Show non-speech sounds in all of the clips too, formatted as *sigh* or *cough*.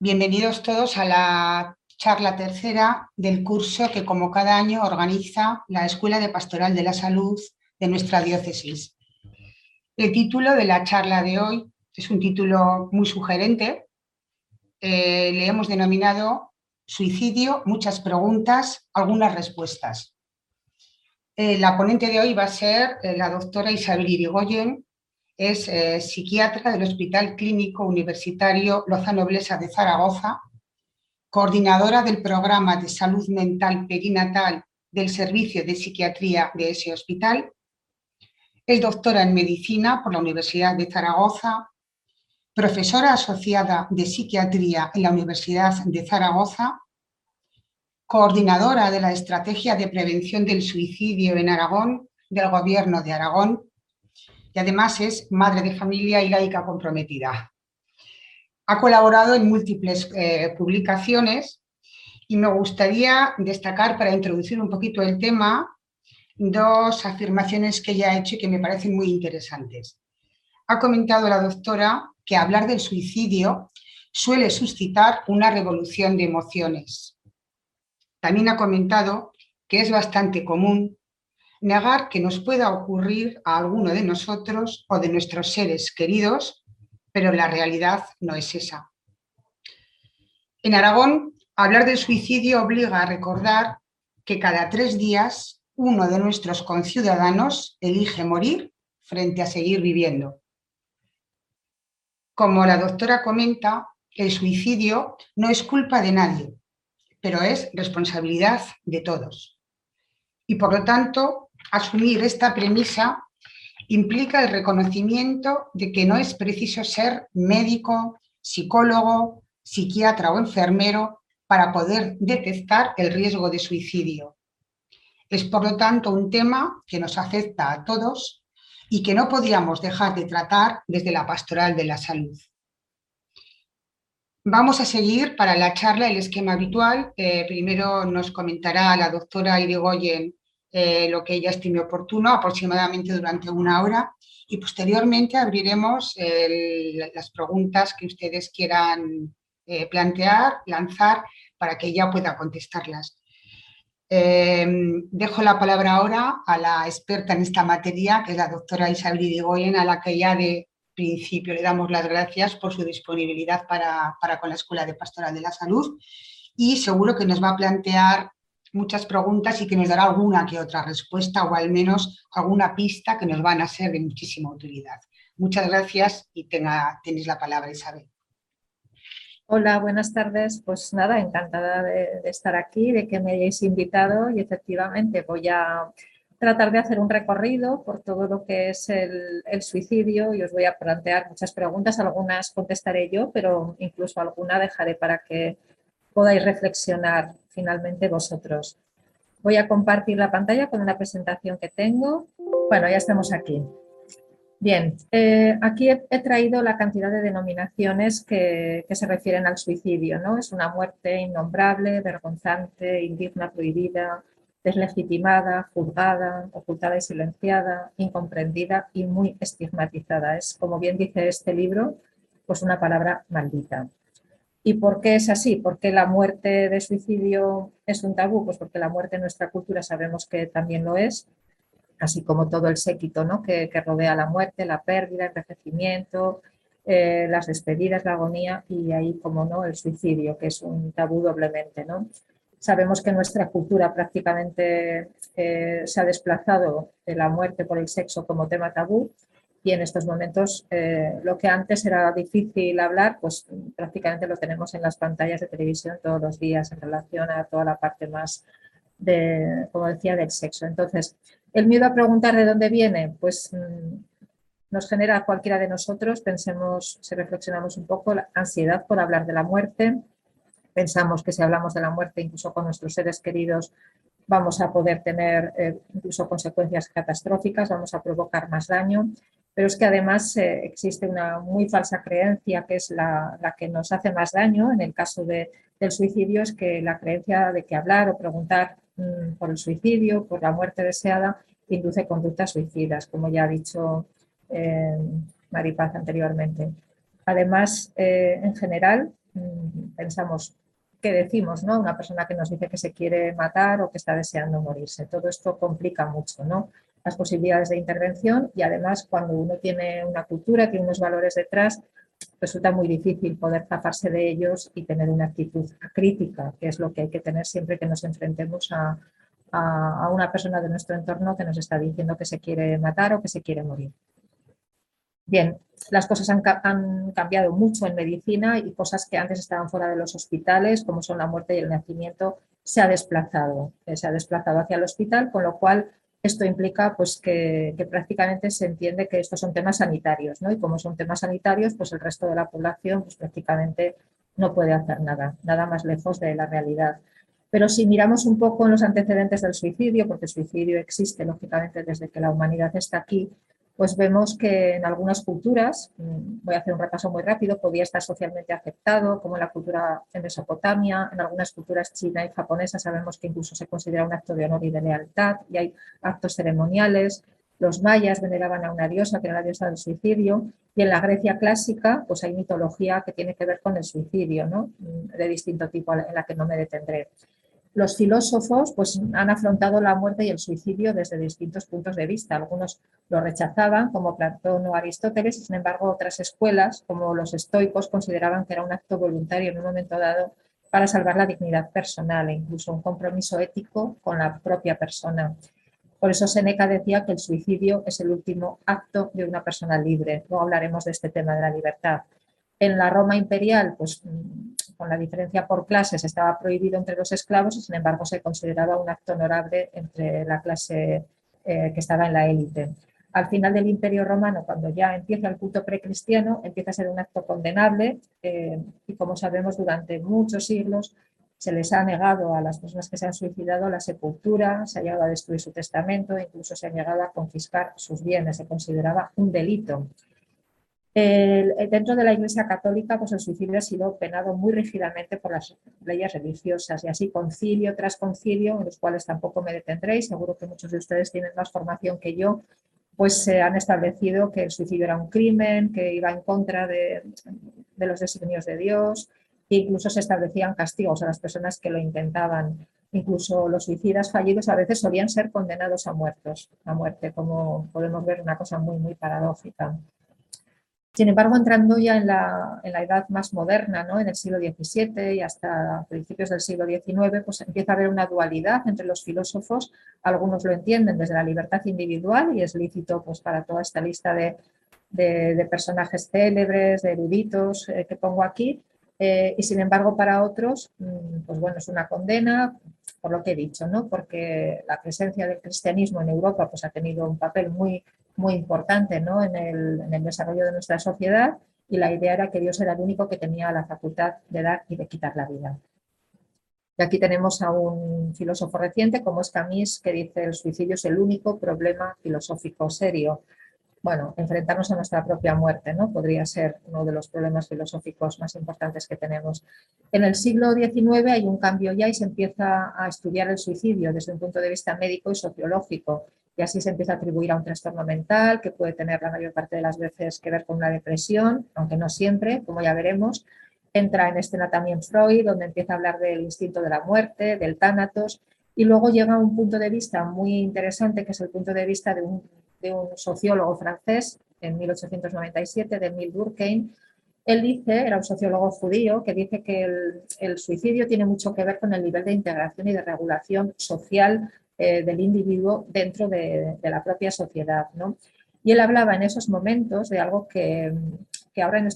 Bienvenidos todos a la charla tercera del curso que como cada año organiza la Escuela de Pastoral de la Salud de nuestra diócesis. El título de la charla de hoy es un título muy sugerente. Eh, le hemos denominado Suicidio, muchas preguntas, algunas respuestas. Eh, la ponente de hoy va a ser eh, la doctora Isabel Irigoyen, es eh, psiquiatra del Hospital Clínico Universitario Lozano Blesa de Zaragoza, coordinadora del programa de salud mental perinatal del Servicio de Psiquiatría de ese hospital, es doctora en medicina por la Universidad de Zaragoza, profesora asociada de psiquiatría en la Universidad de Zaragoza, coordinadora de la Estrategia de Prevención del Suicidio en Aragón del Gobierno de Aragón y además es madre de familia y laica comprometida. Ha colaborado en múltiples eh, publicaciones y me gustaría destacar para introducir un poquito el tema dos afirmaciones que ella ha hecho y que me parecen muy interesantes. Ha comentado la doctora que hablar del suicidio suele suscitar una revolución de emociones. También ha comentado que es bastante común negar que nos pueda ocurrir a alguno de nosotros o de nuestros seres queridos, pero la realidad no es esa. En Aragón, hablar del suicidio obliga a recordar que cada tres días uno de nuestros conciudadanos elige morir frente a seguir viviendo. Como la doctora comenta, el suicidio no es culpa de nadie, pero es responsabilidad de todos. Y por lo tanto, asumir esta premisa implica el reconocimiento de que no es preciso ser médico, psicólogo, psiquiatra o enfermero para poder detectar el riesgo de suicidio. Es por lo tanto un tema que nos afecta a todos y que no podíamos dejar de tratar desde la pastoral de la salud. Vamos a seguir para la charla el esquema habitual. Eh, primero nos comentará la doctora Irigoyen eh, lo que ella estime oportuno, aproximadamente durante una hora, y posteriormente abriremos las preguntas que ustedes quieran eh, plantear, lanzar, para que ella pueda contestarlas. Em, dejo la palabra ahora a la experta en esta materia, que es la doctora Isabel Irigoyen, a la que ya de principio le damos las gracias por su disponibilidad para, para con la Escuela de Pastoral de la Salud y seguro que nos va a plantear muchas preguntas y que nos dará alguna que otra respuesta o al menos alguna pista que nos van a ser de muchísima utilidad. Muchas gracias y tenga, tenéis la palabra Isabel. Hola, buenas tardes. Pues nada, encantada de, estar aquí, de que me hayáis invitado y efectivamente voy a tratar de hacer un recorrido por todo lo que es el, el, suicidio y os voy a plantear muchas preguntas, algunas contestaré yo, pero incluso alguna dejaré para que podáis reflexionar finalmente vosotros. Voy a compartir la pantalla con una presentación que tengo. Bueno, ya estamos aquí. Bien, eh, aquí he, traído la cantidad de denominaciones que, se refieren al suicidio. ¿no? Es una muerte innombrable, vergonzante, indigna, prohibida, deslegitimada, juzgada, ocultada y silenciada, incomprendida y muy estigmatizada. Es, como bien dice este libro, pues una palabra maldita. ¿Y por qué es así? ¿Por qué la muerte de suicidio es un tabú? Pues porque la muerte en nuestra cultura sabemos que también lo es, así como todo el séquito ¿no? que, rodea la muerte, la pérdida, el envejecimiento, eh, las despedidas, la agonía y ahí, como no, el suicidio, que es un tabú doblemente. ¿no? Sabemos que nuestra cultura prácticamente eh, se ha desplazado de la muerte por el sexo como tema tabú y en estos momentos eh, lo que antes era difícil hablar, pues prácticamente lo tenemos en las pantallas de televisión todos los días en relación a toda la parte más de, como decía, del sexo. Entonces, el miedo a preguntar de dónde viene, pues mm, nos genera cualquiera de nosotros, pensemos, si reflexionamos un poco, la ansiedad por hablar de la muerte, pensamos que si hablamos de la muerte incluso con nuestros seres queridos vamos a poder tener eh, incluso consecuencias catastróficas, vamos a provocar más daño pero es que además eh, existe una muy falsa creencia que es la, que nos hace más daño en el caso del suicidio, es que la creencia de que hablar o preguntar mm, por el suicidio, por la muerte deseada, induce conductas suicidas, como ya ha dicho eh, Maripaz anteriormente. Además, eh, en general, mm, pensamos qué decimos, ¿no? Una persona que nos dice que se quiere matar o que está deseando morirse. Todo esto complica mucho, ¿no? Las posibilidades de intervención y además cuando uno tiene una cultura, tiene unos valores detrás, resulta muy difícil poder zafarse de ellos y tener una actitud crítica, que es lo que hay que tener siempre que nos enfrentemos a, a, una persona de nuestro entorno que nos está diciendo que se quiere matar o que se quiere morir. Bien, las cosas han, cambiado mucho en medicina y cosas que antes estaban fuera de los hospitales, como son la muerte y el nacimiento, se ha desplazado. Eh, se ha desplazado hacia el hospital, con lo cual esto implica pues, que, prácticamente se entiende que estos son temas sanitarios, ¿no? Y como son temas sanitarios, pues el resto de la población pues, prácticamente no puede hacer nada, nada más lejos de la realidad. Pero si miramos un poco en los antecedentes del suicidio, porque el suicidio existe lógicamente desde que la humanidad está aquí, pues vemos que en algunas culturas, mm, voy a hacer un repaso muy rápido, podía estar socialmente aceptado, como en la cultura en Mesopotamia, en algunas culturas china y japonesa sabemos que incluso se considera un acto de honor y de lealtad y hay actos ceremoniales. Los mayas veneraban a una diosa, que era la diosa del suicidio, y en la Grecia clásica pues hay mitología que tiene que ver con el suicidio, ¿no? Mm, de distinto tipo en la que no me detendré los filósofos pues, han afrontado la muerte y el suicidio desde distintos puntos de vista. Algunos lo rechazaban, como Platón o Aristóteles, y sin embargo otras escuelas, como los estoicos, consideraban que era un acto voluntario en un momento dado para salvar la dignidad personal e incluso un compromiso ético con la propia persona. Por eso Seneca decía que el suicidio es el último acto de una persona libre. Luego hablaremos de este tema de la libertad. En la Roma imperial, pues con la diferencia por clases estaba prohibido entre los esclavos y sin embargo se consideraba un acto honorable entre la clase eh, que estaba en la élite. Al final del Imperio Romano, cuando ya empieza el culto precristiano, empieza a ser un acto condenable eh, y como sabemos durante muchos siglos se les ha negado a las personas que se han suicidado la sepultura, se ha llegado a destruir su testamento, incluso se ha llegado a confiscar sus bienes, se consideraba un delito dentro de la Iglesia Católica, pues el suicidio ha sido penado muy rígidamente por las leyes religiosas y así concilio tras concilio, en los cuales tampoco me detendréis, seguro que muchos de ustedes tienen más formación que yo, pues se han establecido que el suicidio era un crimen, que iba en contra de, los designios de Dios, e incluso se establecían castigos a las personas que lo intentaban. Incluso los suicidas fallidos a veces solían ser condenados a muertos, a muerte, como podemos ver una cosa muy, muy paradójica. Sin embargo, entrando ya en la, edad más moderna, ¿no? en el siglo XVII y hasta principios del siglo XIX, pues empieza a haber una dualidad entre los filósofos. Algunos lo entienden desde la libertad individual y es lícito pues, para toda esta lista de, personajes célebres, de eruditos eh, que pongo aquí. Eh, y sin embargo, para otros, mm, pues bueno, es una condena, por lo que he dicho, ¿no? porque la presencia del cristianismo en Europa pues, ha tenido un papel muy muy importante ¿no? en, el, en el desarrollo de nuestra sociedad y la idea era que Dios era el único que tenía la facultad de dar y de quitar la vida. Y aquí tenemos a un filósofo reciente como es Camus que dice el suicidio es el único problema filosófico serio. Bueno, enfrentarnos a nuestra propia muerte, ¿no? Podría ser uno de los problemas filosóficos más importantes que tenemos. En el siglo XIX hay un cambio ya y se empieza a estudiar el suicidio desde un punto de vista médico y sociológico y así se empieza a atribuir a un trastorno mental que puede tener la mayor parte de las veces que ver con una depresión, aunque no siempre, como ya veremos. Entra en escena también Freud, donde empieza a hablar del instinto de la muerte, del tánatos, y luego llega a un punto de vista muy interesante, que es el punto de vista de un, sociólogo francés en 1897, de Emile Durkheim. Él dice, era un sociólogo judío, que dice que el, el suicidio tiene mucho que ver con el nivel de integración y de regulación social eh, del individuo dentro de, la propia sociedad. ¿no? Y él hablaba en esos momentos de algo que, ahora, en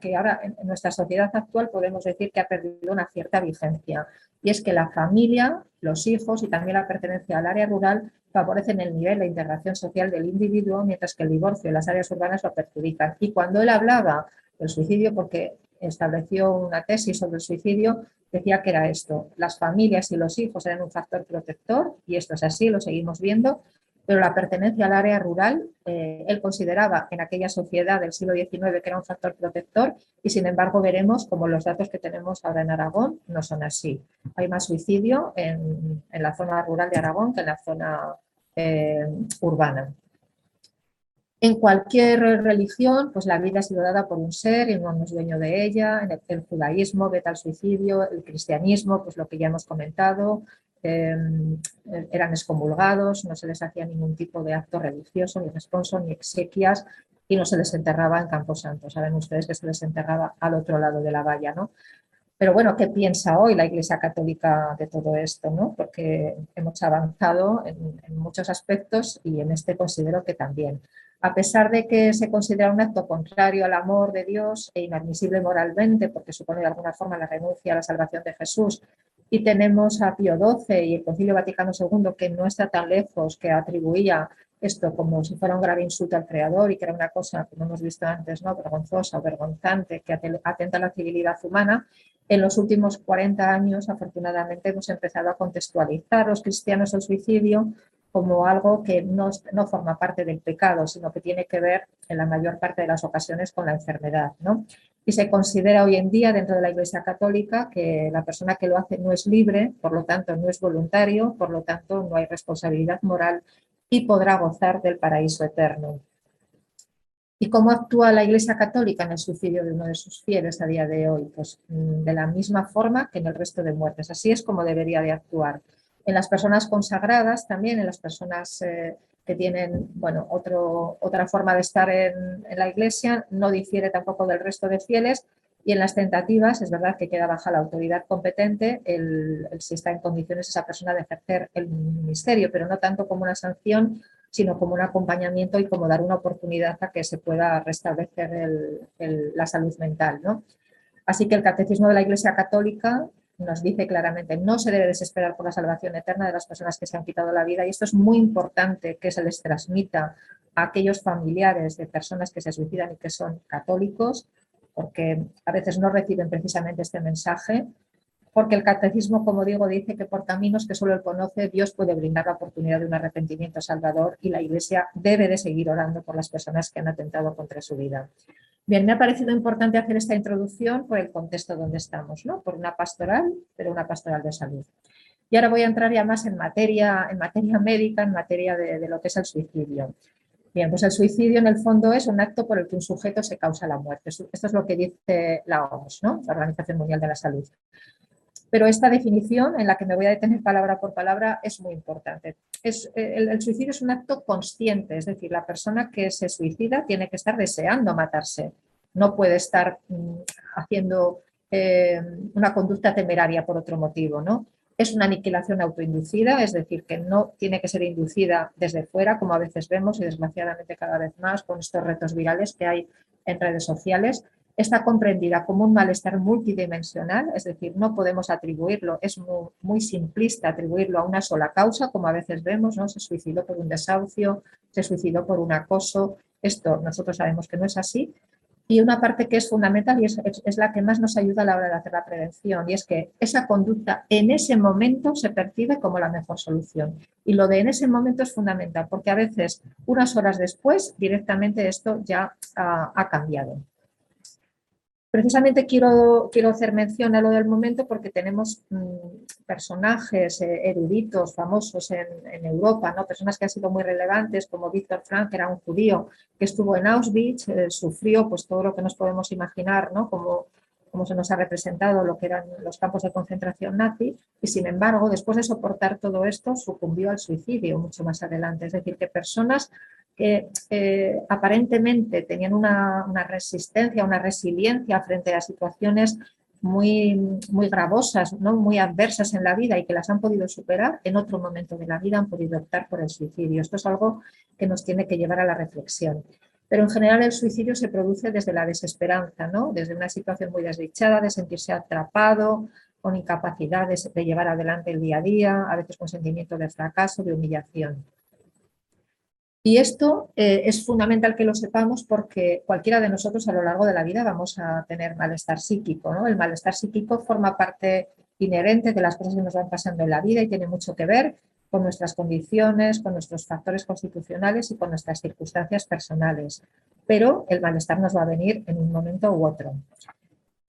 que ahora en nuestra sociedad actual podemos decir que ha perdido una cierta vigencia. Y es que la familia, los hijos y también la pertenencia al área rural favorecen el nivel de integración social del individuo, mientras que el divorcio en las áreas urbanas lo perjudican. Y cuando él hablaba del suicidio, porque estableció una tesis sobre el suicidio, decía que era esto, las familias y los hijos eran un factor protector, y esto es así, lo seguimos viendo, pero la pertenencia al área rural, eh, él consideraba en aquella sociedad del siglo XIX que era un factor protector y sin embargo veremos como los datos que tenemos ahora en Aragón no son así. Hay más suicidio en, la zona rural de Aragón que en la zona eh, urbana. En cualquier religión, pues la vida ha sido dada por un ser y no es dueño de ella. En el, judaísmo, vete al suicidio, el cristianismo, pues lo que ya hemos comentado, em, eran excomulgados, no se les hacía ningún tipo de acto religioso, ni responso, ni exequias, y no se les enterraba en Camposanto. Saben ustedes que se les enterraba al otro lado de la valla, ¿no? Pero bueno, ¿qué piensa hoy la Iglesia Católica de todo esto? ¿no? Porque hemos avanzado en, en muchos aspectos y en este considero que también a pesar de que se considera un acto contrario al amor de Dios e inadmisible moralmente, porque supone de alguna forma la renuncia a la salvación de Jesús, y tenemos a Pío XII y el Concilio Vaticano II, que no está tan lejos, que atribuía esto como si fuera un grave insulto al Creador y que era una cosa, como hemos visto antes, ¿no? vergonzosa o vergonzante, que atenta a la civilidad humana, en los últimos 40 años, afortunadamente, hemos empezado a contextualizar los cristianos el suicidio como algo que no, no, forma parte del pecado, sino que tiene que ver en la mayor parte de las ocasiones con la enfermedad. ¿no? Y se considera hoy en día dentro de la Iglesia Católica que la persona que lo hace no es libre, por lo tanto no es voluntario, por lo tanto no hay responsabilidad moral y podrá gozar del paraíso eterno. ¿Y cómo actúa la Iglesia Católica en el suicidio de uno de sus fieles a día de hoy? Pues mm, de la misma forma que en el resto de muertes. Así es como debería de actuar en las personas consagradas también, en las personas eh, que tienen bueno, otro, otra forma de estar en, la iglesia, no difiere tampoco del resto de fieles. Y en las tentativas es verdad que queda baja la autoridad competente el, si está en condiciones esa persona de ejercer el ministerio, pero no tanto como una sanción, sino como un acompañamiento y como dar una oportunidad a que se pueda restablecer la salud mental. ¿no? Así que el Catecismo de la Iglesia Católica nos dice claramente, no se debe desesperar por la salvación eterna de las personas que se han quitado la vida y esto es muy importante que se les transmita a aquellos familiares de personas que se suicidan y que son católicos, porque a veces no reciben precisamente este mensaje, porque el catecismo, como digo, dice que por caminos que solo él conoce, Dios puede brindar la oportunidad de un arrepentimiento salvador y la Iglesia debe de seguir orando por las personas que han atentado contra su vida. Bien, me ha parecido importante hacer esta introducción por el contexto donde estamos, ¿no? por una pastoral, pero una pastoral de salud. Y ahora voy a entrar ya más en materia, en materia médica, en materia de, lo que es el suicidio. Bien, pues el suicidio en el fondo es un acto por el que un sujeto se causa la muerte. Esto es lo que dice la OMS, ¿no? la Organización Mundial de la Salud. Pero esta definición, en la que me voy a detener palabra por palabra, es muy importante. Es, el, suicidio es un acto consciente, es decir, la persona que se suicida tiene que estar deseando matarse, no puede estar mm, haciendo eh, una conducta temeraria por otro motivo, ¿no? Es una aniquilación autoinducida, es decir, que no tiene que ser inducida desde fuera, como a veces vemos y desgraciadamente cada vez más con estos retos virales que hay en redes sociales, está comprendida como un malestar multidimensional, es decir, no podemos atribuirlo, es muy, simplista atribuirlo a una sola causa, como a veces vemos, ¿no? se suicidó por un desahucio, se suicidó por un acoso, esto nosotros sabemos que no es así. Y una parte que es fundamental y es, la que más nos ayuda a la hora de hacer la prevención, y es que esa conducta en ese momento se percibe como la mejor solución. Y lo de en ese momento es fundamental, porque a veces, unas horas después, directamente esto ya ha cambiado. Precisamente quiero, quiero hacer mención a lo del momento porque tenemos mm, personajes eh, eruditos, famosos en, Europa, ¿no? personas que han sido muy relevantes, como Víctor Frank, que era un judío que estuvo en Auschwitz, eh, sufrió pues, todo lo que nos podemos imaginar, ¿no? como, como se nos ha representado lo que eran los campos de concentración nazi, y sin embargo, después de soportar todo esto, sucumbió al suicidio mucho más adelante. Es decir, que personas que eh, aparentemente tenían una, resistencia, una resiliencia frente a situaciones muy, gravosas, ¿no? muy adversas en la vida y que las han podido superar, en otro momento de la vida han podido optar por el suicidio. Esto es algo que nos tiene que llevar a la reflexión. Pero en general el suicidio se produce desde la desesperanza, ¿no? desde una situación muy desdichada, de sentirse atrapado, con incapacidad de llevar adelante el día a día, a veces con sentimiento de fracaso, de humillación. Y esto eh, es fundamental que lo sepamos porque cualquiera de nosotros a lo largo de la vida vamos a tener malestar psíquico. ¿no? El malestar psíquico forma parte inherente de las cosas que nos van pasando en la vida y tiene mucho que ver con nuestras condiciones, con nuestros factores constitucionales y con nuestras circunstancias personales. Pero el malestar nos va a venir en un momento u otro.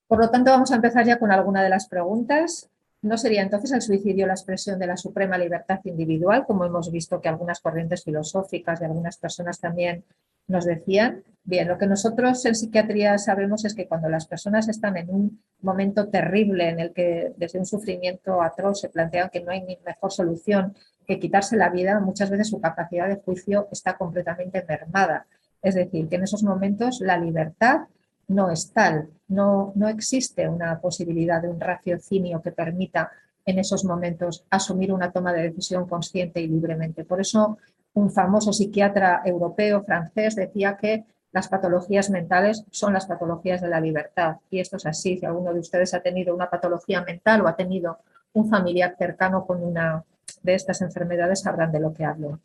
Por lo tanto, vamos a empezar ya con alguna de las preguntas. ¿No sería entonces el suicidio la expresión de la suprema libertad individual, como hemos visto que algunas corrientes filosóficas y algunas personas también nos decían, bien, lo que nosotros en psiquiatría sabemos es que cuando las personas están en un momento terrible en el que desde un sufrimiento atroz se plantean que no hay mejor solución que quitarse la vida, muchas veces su capacidad de juicio está completamente mermada. Es decir, que en esos momentos la libertad no es tal, no, no existe una posibilidad de un raciocinio que permita en esos momentos asumir una toma de decisión consciente y libremente. Por eso un famoso psiquiatra europeo francés decía que las patologías mentales son las patologías de la libertad. Y esto es así. Si alguno de ustedes ha tenido una patología mental o ha tenido un familiar cercano con una de estas enfermedades, sabrán de lo que hablo.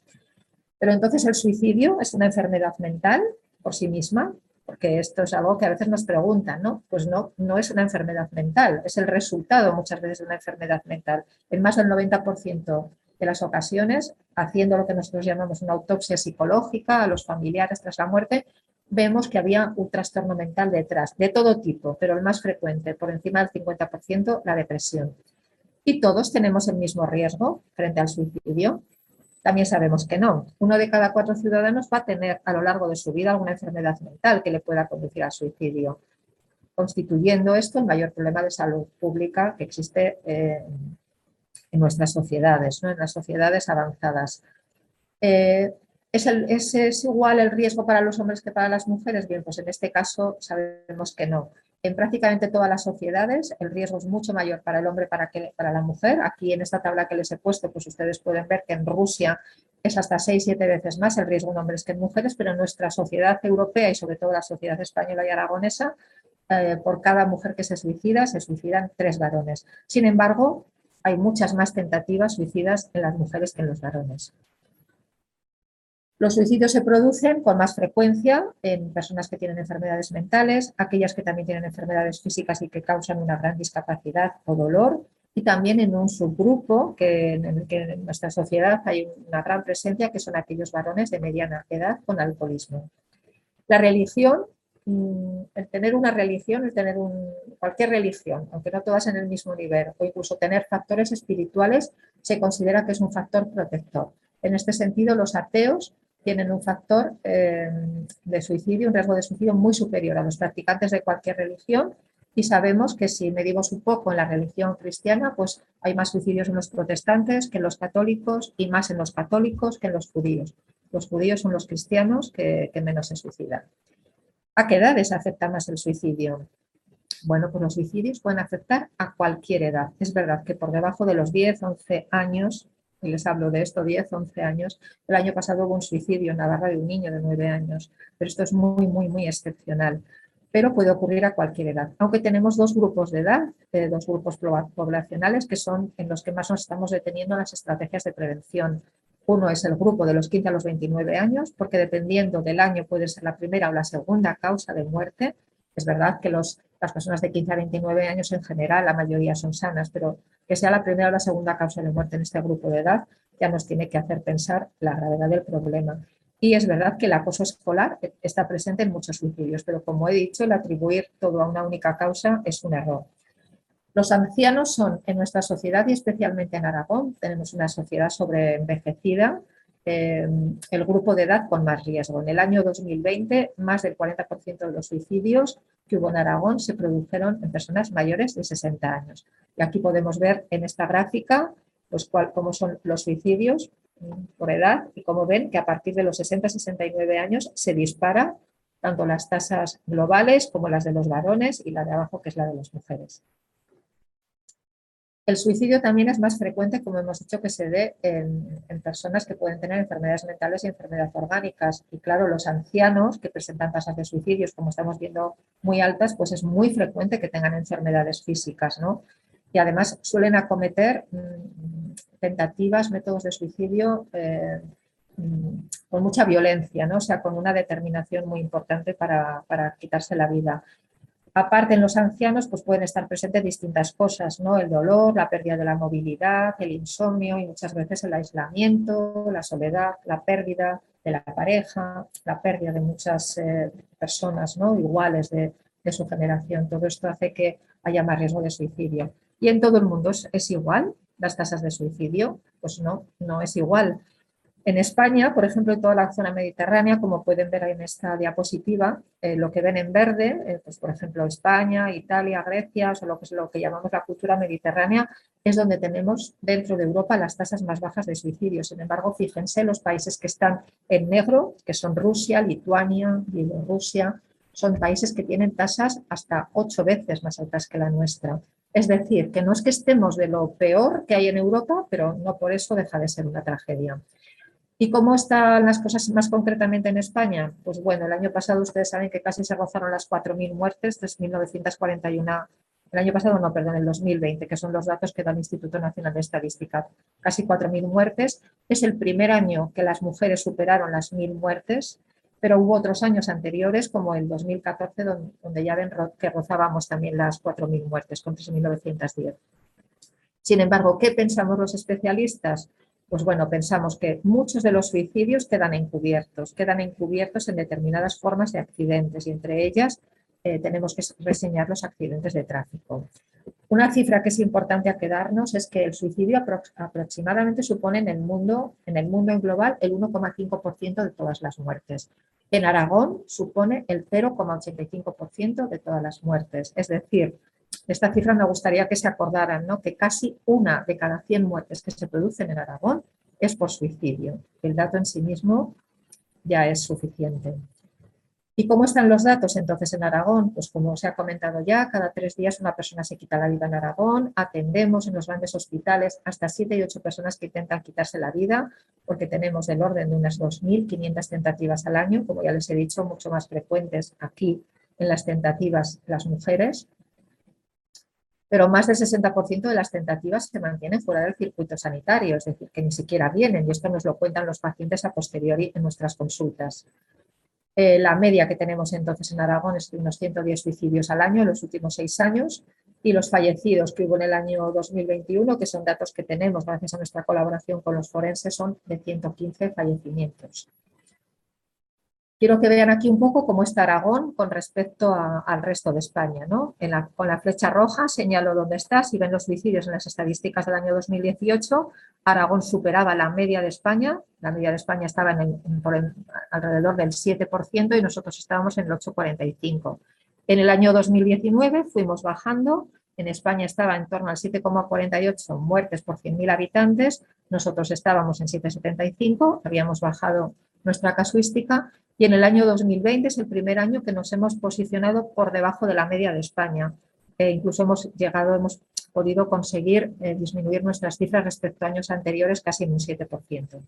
Pero entonces el suicidio es una enfermedad mental por sí misma, porque esto es algo que a veces nos preguntan, ¿no? Pues no, no es una enfermedad mental, es el resultado muchas veces de una enfermedad mental. En más del 90% de las ocasiones, haciendo lo que nosotros llamamos una autopsia psicológica a los familiares tras la muerte, vemos que había un trastorno mental detrás, de todo tipo, pero el más frecuente, por encima del 50%, la depresión. Y todos tenemos el mismo riesgo frente al suicidio. También sabemos que no. Uno de cada cuatro ciudadanos va a tener a lo largo de su vida alguna enfermedad mental que le pueda conducir al suicidio, constituyendo esto el mayor problema de salud pública que existe eh, en nuestras sociedades, ¿no? en las sociedades avanzadas. Eh, ¿Es, igual el riesgo para los hombres que para las mujeres? Bien, pues en este caso sabemos que no. En prácticamente todas las sociedades el riesgo es mucho mayor para el hombre para que para la mujer. Aquí en esta tabla que les he puesto, pues ustedes pueden ver que en Rusia es hasta 6-7 veces más el riesgo en hombres que en mujeres, pero en nuestra sociedad europea y sobre todo la sociedad española y aragonesa, eh, por cada mujer que se suicida, se suicidan tres varones. Sin embargo, hay muchas más tentativas suicidas en las mujeres que en los varones. Los suicidios se producen con más frecuencia en personas que tienen enfermedades mentales, aquellas que también tienen enfermedades físicas y que causan una gran discapacidad o dolor, y también en un subgrupo que en que en nuestra sociedad hay una gran presencia, que son aquellos varones de mediana edad con alcoholismo. La religión, mm, el tener una religión, el tener cualquier religión, aunque no todas en el mismo nivel, o incluso tener factores espirituales, se considera que es un factor protector. En este sentido, los ateos tienen un factor eh, de suicidio, un riesgo de suicidio muy superior a los practicantes de cualquier religión y sabemos que si medimos un poco en la religión cristiana, pues hay más suicidios en los protestantes que en los católicos y más en los católicos que en los judíos. Los judíos son los cristianos que, que menos se suicidan. ¿A qué edades afecta más el suicidio? Bueno, pues los suicidios pueden afectar a cualquier edad. Es verdad que por debajo de los 10, 11 años y les hablo de esto, 10, 11 años. El año pasado hubo un suicidio en Navarra de un niño de 9 años, pero esto es muy, muy, muy excepcional. Pero puede ocurrir a cualquier edad, aunque tenemos dos grupos de edad, eh, dos grupos poblacionales que son en los que más nos estamos deteniendo las estrategias de prevención. Uno es el grupo de los 15 a los 29 años, porque dependiendo del año puede ser la primera o la segunda causa de muerte. Es verdad que los, las personas de 15 a 29 años en general, la mayoría son sanas, pero que sea la primera o la segunda causa de muerte en este grupo de edad, ya nos tiene que hacer pensar la gravedad del problema. Y es verdad que el acoso escolar está presente en muchos suicidios, pero como he dicho, el atribuir todo a una única causa es un error. Los ancianos son en nuestra sociedad y especialmente en Aragón, tenemos una sociedad sobreenvejecida, eh, el grupo de edad con más riesgo. En el año 2020, más del 40% de los suicidios que hubo en Aragón se produjeron en personas mayores de 60 años. Y aquí podemos ver en esta gráfica pues, cuál, cómo son los suicidios mm, por edad y como ven que a partir de los 60-69 años se dispara tanto las tasas globales como las de los varones y la de abajo que es la de las mujeres. El suicidio también es más frecuente, como hemos dicho, que se dé en, personas que pueden tener enfermedades mentales y enfermedades orgánicas. Y claro, los ancianos que presentan tasas de suicidios, como estamos viendo, muy altas, pues es muy frecuente que tengan enfermedades físicas, ¿no? Y además suelen acometer mm, tentativas, métodos de suicidio eh, mm, con mucha violencia, ¿no? O sea, con una determinación muy importante para, para quitarse la vida. Aparte, en los ancianos pues pueden estar presentes distintas cosas, ¿no? El dolor, la pérdida de la movilidad, el insomnio y muchas veces el aislamiento, la soledad, la pérdida de la pareja, la pérdida de muchas eh, personas ¿no? iguales de, su generación. Todo esto hace que haya más riesgo de suicidio. ¿Y en todo el mundo es, igual las tasas de suicidio? Pues no, no es igual. En España, por ejemplo, en toda la zona mediterránea, como pueden ver en esta diapositiva, eh, lo que ven en verde, eh, pues por ejemplo España, Italia, Grecia, o lo que es lo que llamamos la cultura mediterránea, es donde tenemos dentro de Europa las tasas más bajas de suicidio. Sin embargo, fíjense los países que están en negro, que son Rusia, Lituania, Bielorrusia, son países que tienen tasas hasta ocho veces más altas que la nuestra. Es decir, que no es que estemos de lo peor que hay en Europa, pero no por eso deja de ser una tragedia. ¿Y cómo están las cosas más concretamente en España? Pues bueno, el año pasado ustedes saben que casi se rozaron las 4.000 muertes, desde 1941, el año pasado no, perdón, el 2020, que son los datos que da el Instituto Nacional de Estadística, casi 4.000 muertes. Es el primer año que las mujeres superaron las 1.000 muertes, pero hubo otros años anteriores, como el 2014, donde, ya ven que rozábamos también las 4.000 muertes, con 3.910. Sin embargo, ¿qué pensamos los especialistas? Pues bueno, pensamos que muchos de los suicidios quedan encubiertos, quedan encubiertos en determinadas formas de accidentes y entre ellas eh, tenemos que reseñar los accidentes de tráfico. Una cifra que es importante a quedarnos es que el suicidio aproximadamente supone en el mundo, en el mundo en global el 1,5% de todas las muertes. En Aragón supone el 0,85% de todas las muertes. Es decir, esta cifra me gustaría que se acordaran, ¿no? que casi una de cada 100 muertes que se producen en Aragón es por suicidio. El dato en sí mismo ya es suficiente. ¿Y cómo están los datos entonces en Aragón? Pues como se ha comentado ya, cada tres días una persona se quita la vida en Aragón, atendemos en los grandes hospitales hasta siete y ocho personas que intentan quitarse la vida, porque tenemos del orden de unas 2.500 tentativas al año, como ya les he dicho, mucho más frecuentes aquí en las tentativas las mujeres pero más del 60% de las tentativas se mantienen fuera del circuito sanitario, es decir, que ni siquiera vienen, y esto nos lo cuentan los pacientes a posteriori en nuestras consultas. Eh, la media que tenemos entonces en Aragón es de unos 110 suicidios al año en los últimos seis años, y los fallecidos que hubo en el año 2021, que son datos que tenemos gracias a nuestra colaboración con los forenses, son de 115 fallecimientos. Quiero que vean aquí un poco cómo está Aragón con respecto al resto de España. ¿no? con la flecha roja señalo dónde está. Si ven los suicidios en las estadísticas del año 2018, Aragón superaba la media de España. La media de España estaba en alrededor del 7% y nosotros estábamos en el 8,45%. En el año 2019 fuimos bajando. En España estaba en torno al 7,48 muertes por 100.000 habitantes. Nosotros estábamos en 7,75. Habíamos bajado nuestra casuística y en el año 2020 es el primer año que nos hemos posicionado por debajo de la media de España. E incluso hemos llegado, hemos podido conseguir eh, disminuir nuestras cifras respecto a años anteriores casi en un 7%.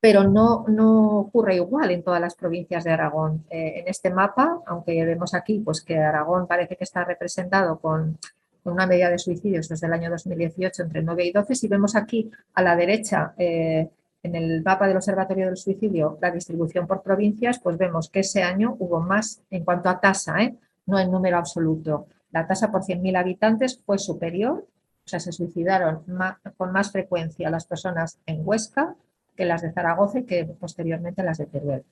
Pero no, no ocurre igual en todas las provincias de Aragón. Eh, en este mapa, aunque vemos aquí pues, que Aragón parece que está representado con, una media de suicidios desde el año 2018 entre 9 y 12, si vemos aquí a la derecha eh, en el mapa del Observatorio del Suicidio la distribución por provincias, pues vemos que ese año hubo más en cuanto a tasa, ¿eh? no en número absoluto. La tasa por 100.000 habitantes fue superior, o sea, se suicidaron con más frecuencia las personas en Huesca que las de Zaragoza y que posteriormente las de Teruel.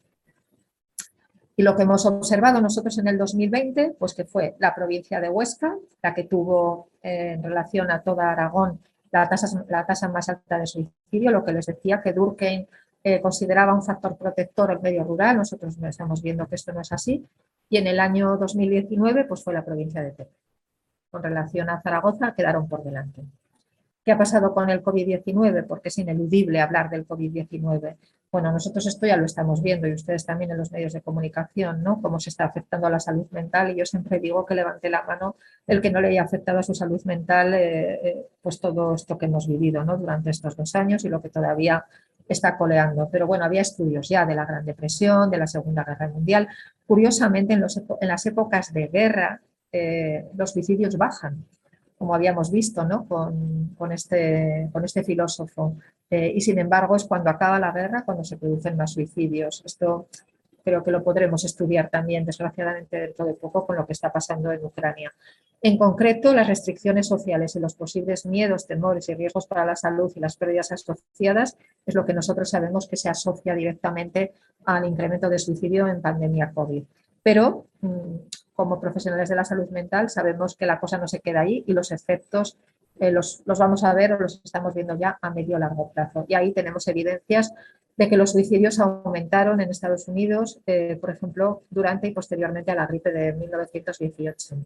Y lo que hemos observado nosotros en el 2020, pues que fue la provincia de Huesca, la que tuvo eh, en relación a toda Aragón la tasa, la tasa más alta de suicidio, lo que les decía que Durkheim eh, consideraba un factor protector el medio rural, nosotros estamos viendo que esto no es así, y en el año 2019 pues fue la provincia de Teruel. Con relación a Zaragoza quedaron por delante. ¿Qué ha pasado con el COVID-19? Porque es ineludible hablar del COVID-19. Bueno, nosotros esto ya lo estamos viendo y ustedes también en los medios de comunicación, ¿no? Cómo se está afectando a la salud mental y yo siempre digo que levante la mano el que no le haya afectado a su salud mental eh, eh, pues todo esto que hemos vivido ¿no? durante estos dos años y lo que todavía está coleando. Pero bueno, había estudios ya de la Gran Depresión, de la Segunda Guerra Mundial. Curiosamente, en, en las épocas de guerra eh, los suicidios bajan como habíamos visto ¿no? con, este, con este filósofo. Eh, y sin embargo es cuando acaba la guerra cuando se producen más suicidios. Esto creo que lo podremos estudiar también, desgraciadamente, dentro de poco con lo que está pasando en Ucrania. En concreto, las restricciones sociales y los posibles miedos, temores y riesgos para la salud y las pérdidas asociadas es lo que nosotros sabemos que se asocia directamente al incremento de suicidio en pandemia COVID. Pero mm, como profesionales de la salud mental sabemos que la cosa no se queda ahí y los efectos eh, los, vamos a ver o los estamos viendo ya a medio largo plazo. Y ahí tenemos evidencias de que los suicidios aumentaron en Estados Unidos, eh, por ejemplo, durante y posteriormente a la gripe de 1918.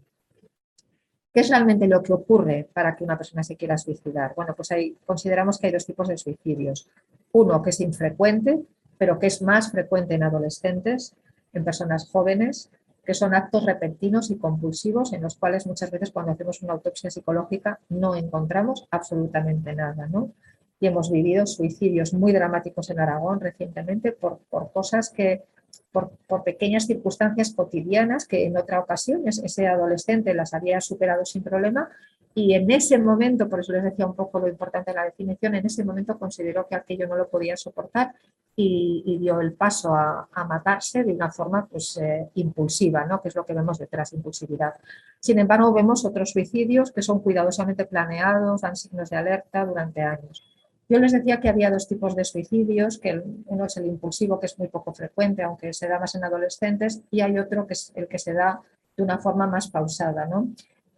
¿Qué es realmente lo que ocurre para que una persona se quiera suicidar? Bueno, pues ahí consideramos que hay dos tipos de suicidios. Uno que es infrecuente, pero que es más frecuente en adolescentes, en personas jóvenes, que son actos repentinos y compulsivos en los cuales muchas veces cuando hacemos una autopsia psicológica no encontramos absolutamente nada. ¿no? Y hemos vivido suicidios muy dramáticos en Aragón recientemente por, por cosas que, por, por, pequeñas circunstancias cotidianas que en otra ocasión ese adolescente las había superado sin problema y en ese momento, por eso les decía un poco lo importante de la definición, en ese momento consideró que aquello no lo podía soportar y, dio el paso a, matarse de una forma pues, eh, impulsiva, ¿no? que es lo que vemos detrás, impulsividad. Sin embargo, vemos otros suicidios que son cuidadosamente planeados, dan signos de alerta durante años. Yo les decía que había dos tipos de suicidios, que uno es el impulsivo, que es muy poco frecuente, aunque se da más en adolescentes, y hay otro que es el que se da de una forma más pausada. ¿no?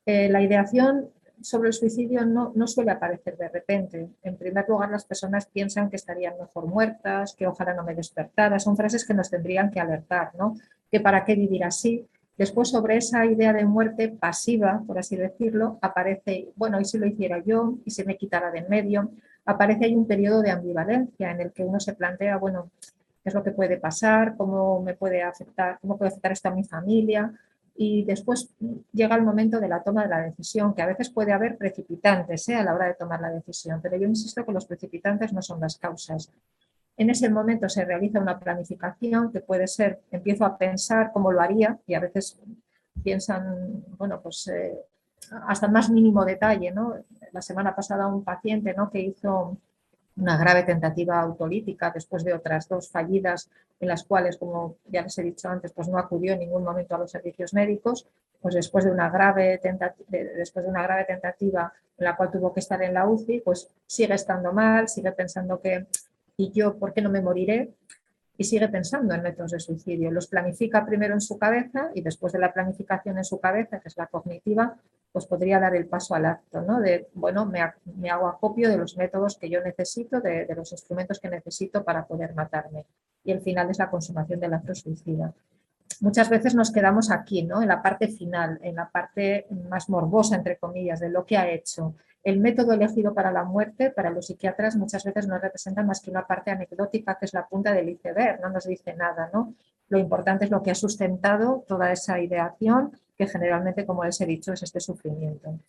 Eh, la ideación sobre el suicidio no, suele aparecer de repente. En primer lugar, las personas piensan que estarían mejor muertas, que ojalá no me despertara. Son frases que nos tendrían que alertar, ¿no? Que para qué vivir así. Después, sobre esa idea de muerte pasiva, por así decirlo, aparece, bueno, ¿y si lo hiciera yo? ¿Y si me quitara de en medio? Aparece ahí un periodo de ambivalencia en el que uno se plantea, bueno, ¿qué es lo que puede pasar? ¿Cómo me puede afectar? ¿Cómo puede afectar esto a mi familia? Y después llega el momento de la toma de la decisión, que a veces puede haber precipitantes ¿eh? a la hora de tomar la decisión, pero yo insisto que los precipitantes no son las causas. En ese momento se realiza una planificación que puede ser, empiezo a pensar cómo lo haría y a veces piensan, bueno, pues eh, hasta el más mínimo detalle, ¿no? La semana pasada un paciente, ¿no? Que hizo una grave tentativa autolítica después de otras dos fallidas en las cuales, como ya les he dicho antes, pues no acudió en ningún momento a los servicios médicos, pues después de una grave tentativa, después de una grave tentativa en la cual tuvo que estar en la UCI, pues sigue estando mal, sigue pensando que, ¿y yo por qué no me moriré? Y sigue pensando en métodos de suicidio. Los planifica primero en su cabeza y después de la planificación en su cabeza, que es la cognitiva, pues podría dar el paso al acto, ¿no? De, bueno, me, hago acopio de los métodos que yo necesito, de, los instrumentos que necesito para poder matarme. Y el final es la consumación del acto suicida. Muchas veces nos quedamos aquí, ¿no? En la parte final, en la parte más morbosa, entre comillas, de lo que ha hecho. El método elegido para la muerte, para los psiquiatras, muchas veces no representa más que una parte anecdótica, que es la punta del iceberg, no nos dice nada, ¿no? Lo importante es lo que ha sustentado toda esa ideación que generalmente, como les he dicho, es este sufrimiento.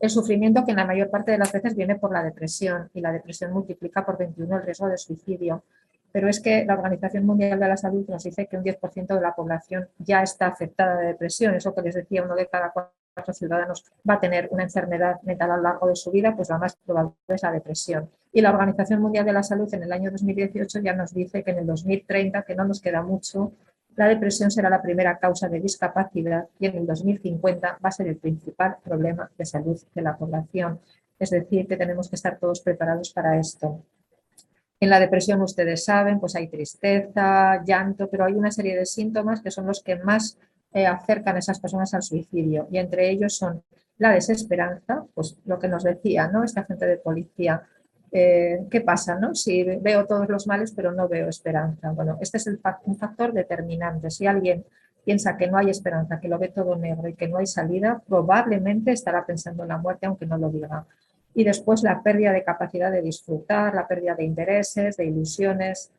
El sufrimiento que en la mayor parte de las veces viene por la depresión y la depresión multiplica por 21 el riesgo de suicidio. Pero es que la Organización Mundial de la Salud nos dice que un 10% de la población ya está afectada de depresión. Eso que les decía, uno de cada cuatro ciudadanos va a tener una enfermedad mental a lo largo de su vida, pues la más probable es la depresión. Y la Organización Mundial de la Salud en el año 2018 ya nos dice que en el 2030, que no nos queda mucho, la depresión será la primera causa de discapacidad y en el 2050 va a ser el principal problema de salud de la población. Es decir, que tenemos que estar todos preparados para esto. En la depresión, ustedes saben, pues hay tristeza, llanto, pero hay una serie de síntomas que son los que más eh, acercan a esas personas al suicidio y entre ellos son la desesperanza, pues lo que nos decía ¿no? esta gente de policía, eh, ¿qué pasa no? si veo todos los males pero no veo esperanza? Bueno, este es un factor determinante. Si alguien piensa que no hay esperanza, que lo ve todo negro y que no hay salida, probablemente estará pensando en la muerte aunque no lo diga. Y después la pérdida de capacidad de disfrutar, la pérdida de intereses, de ilusiones,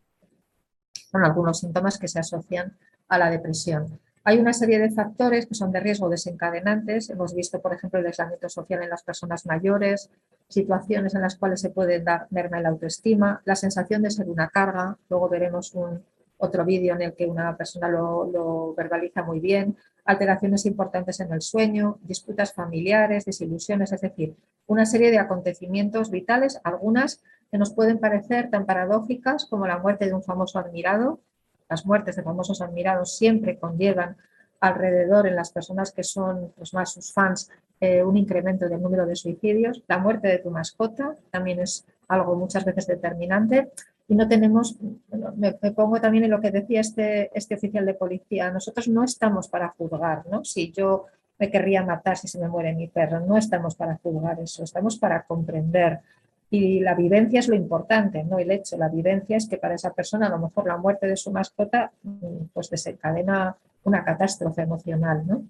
son algunos síntomas que se asocian a la depresión. Hay una serie de factores que son de riesgo desencadenantes. Hemos visto, por ejemplo, el aislamiento social en las personas mayores, situaciones en las cuales se puede dar merma en la autoestima, la sensación de ser una carga. Luego veremos un, otro vídeo en el que una persona lo, lo, verbaliza muy bien, alteraciones importantes en el sueño, disputas familiares, desilusiones, es decir, una serie de acontecimientos vitales, algunas que nos pueden parecer tan paradójicas como la muerte de un famoso admirado, las muertes de famosos admirados siempre conllevan alrededor en las personas que son pues, más sus fans eh, un incremento del número de suicidios. La muerte de tu mascota también es algo muchas veces determinante. Y no tenemos, me, pongo también en lo que decía este, este oficial de policía, nosotros no estamos para juzgar, ¿no? Si yo me querría matar si se me muere mi perro. No estamos para juzgar eso, estamos para comprender. Y la vivencia es lo importante, no el hecho. La vivencia es que para esa persona a lo mejor la muerte de su mascota mm, pues desencadena una catástrofe emocional. ¿no?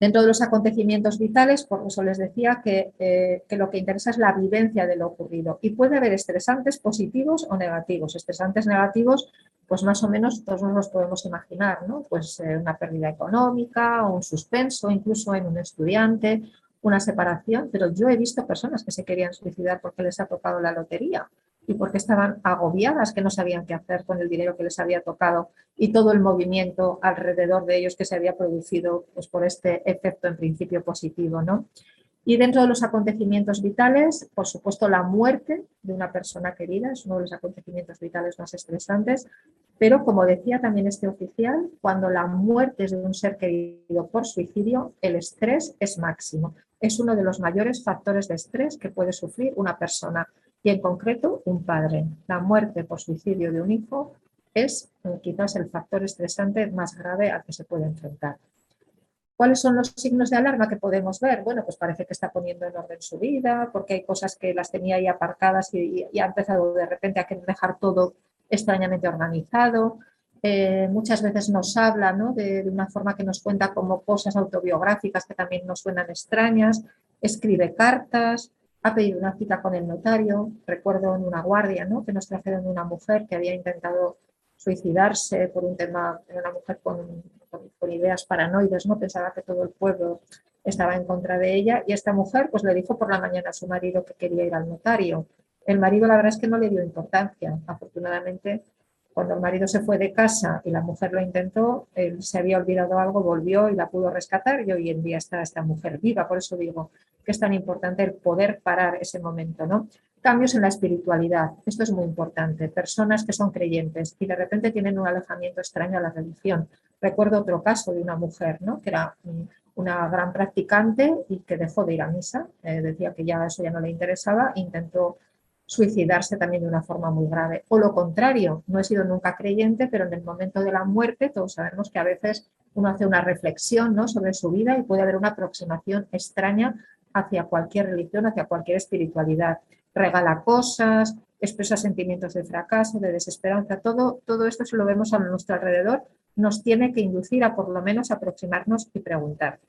Dentro de los acontecimientos vitales, por eso les decía que, eh, que, lo que interesa es la vivencia de lo ocurrido y puede haber estresantes positivos o negativos. Estresantes negativos, pues más o menos todos los podemos imaginar, ¿no? Pues eh, una pérdida económica un suspenso, incluso en un estudiante, una separación, pero yo he visto personas que se querían suicidar porque les ha tocado la lotería y porque estaban agobiadas, que no sabían qué hacer con el dinero que les había tocado y todo el movimiento alrededor de ellos que se había producido pues, por este efecto en principio positivo. ¿no? Y dentro de los acontecimientos vitales, por supuesto, la muerte de una persona querida es uno de los acontecimientos vitales más estresantes, pero como decía también este oficial, cuando la muerte es de un ser querido por suicidio, el estrés es máximo. Es uno de los mayores factores de estrés que puede sufrir una persona y en concreto un padre. La muerte por suicidio de un hijo es eh, quizás el factor estresante más grave al que se puede enfrentar. ¿Cuáles son los signos de alarma que podemos ver? Bueno, pues parece que está poniendo en orden su vida, porque hay cosas que las tenía ahí aparcadas y, ha empezado de repente a querer dejar todo extrañamente organizado. Eh, muchas veces nos habla de, de, una forma que nos cuenta como cosas autobiográficas que también nos suenan extrañas, escribe cartas, ha pedido una cita con el notario, recuerdo en una guardia ¿no? que nos trajeron una mujer que había intentado suicidarse por un tema, de una mujer con, con, ideas paranoides, ¿no? pensaba que todo el pueblo estaba en contra de ella y esta mujer pues le dijo por la mañana a su marido que quería ir al notario. El marido la verdad es que no le dio importancia, afortunadamente cuando el marido se fue de casa y la mujer lo intentó, él se había olvidado algo, volvió y la pudo rescatar y hoy en día está esta mujer viva. Por eso digo que es tan importante el poder parar ese momento, ¿no? Cambios en la espiritualidad, esto es muy importante. Personas que son creyentes y de repente tienen un alejamiento extraño a la religión. Recuerdo otro caso de una mujer, ¿no? Que era una gran practicante y que dejó de ir a misa, eh, decía que ya eso ya no le interesaba, intentó suicidarse también de una forma muy grave. O lo contrario, no he sido nunca creyente, pero en el momento de la muerte todos sabemos que a veces uno hace una reflexión ¿no? sobre su vida y puede haber una aproximación extraña hacia cualquier religión, hacia cualquier espiritualidad. Regala cosas, expresa sentimientos de fracaso, de desesperanza, todo, todo esto si lo vemos a nuestro alrededor nos tiene que inducir a por lo menos aproximarnos y preguntar.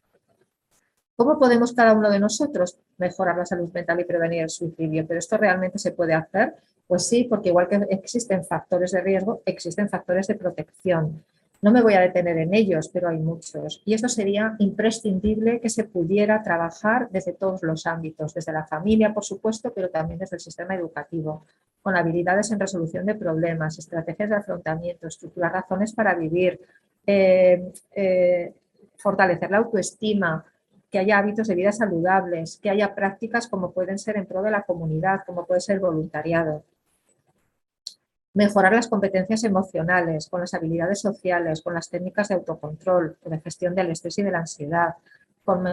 ¿Cómo podemos cada uno de nosotros mejorar la salud mental y prevenir el suicidio? ¿Pero esto realmente se puede hacer? Pues sí, porque igual que existen factores de riesgo, existen factores de protección. No me voy a detener en ellos, pero hay muchos. Y eso sería imprescindible que se pudiera trabajar desde todos los ámbitos, desde la familia, por supuesto, pero también desde el sistema educativo, con habilidades en resolución de problemas, estrategias de afrontamiento, estructurar razones para vivir, eh, eh, fortalecer la autoestima, que haya hábitos de vida saludables, que haya prácticas como pueden ser en pro de la comunidad, como puede ser voluntariado. Mejorar las competencias emocionales, con las habilidades sociales, con las técnicas de autocontrol, de gestión del estrés y de la ansiedad, con,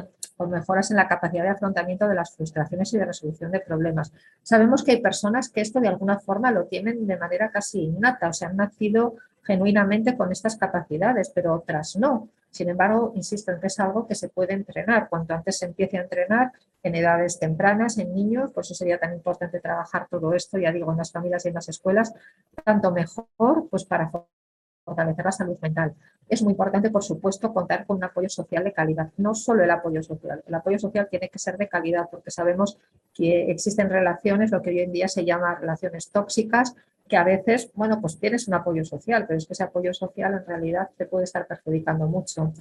mejoras en la capacidad de afrontamiento de las frustraciones y de resolución de problemas. Sabemos que hay personas que esto de alguna forma lo tienen de manera casi innata, o sea, han nacido genuinamente con estas capacidades, pero otras no. Sin embargo, insisto en que es algo que se puede entrenar. Cuanto antes se empiece a entrenar en edades tempranas, en niños, por eso sería tan importante trabajar todo esto, ya digo, en las familias y en las escuelas, tanto mejor pues para fortalecer la salud mental. Es muy importante, por supuesto, contar con un apoyo social de calidad, no solo el apoyo social. El apoyo social tiene que ser de calidad porque sabemos que existen relaciones, lo que hoy en día se llama relaciones tóxicas, que a veces, bueno, pues tienes un apoyo social, pero es que ese apoyo social en realidad te puede estar perjudicando mucho.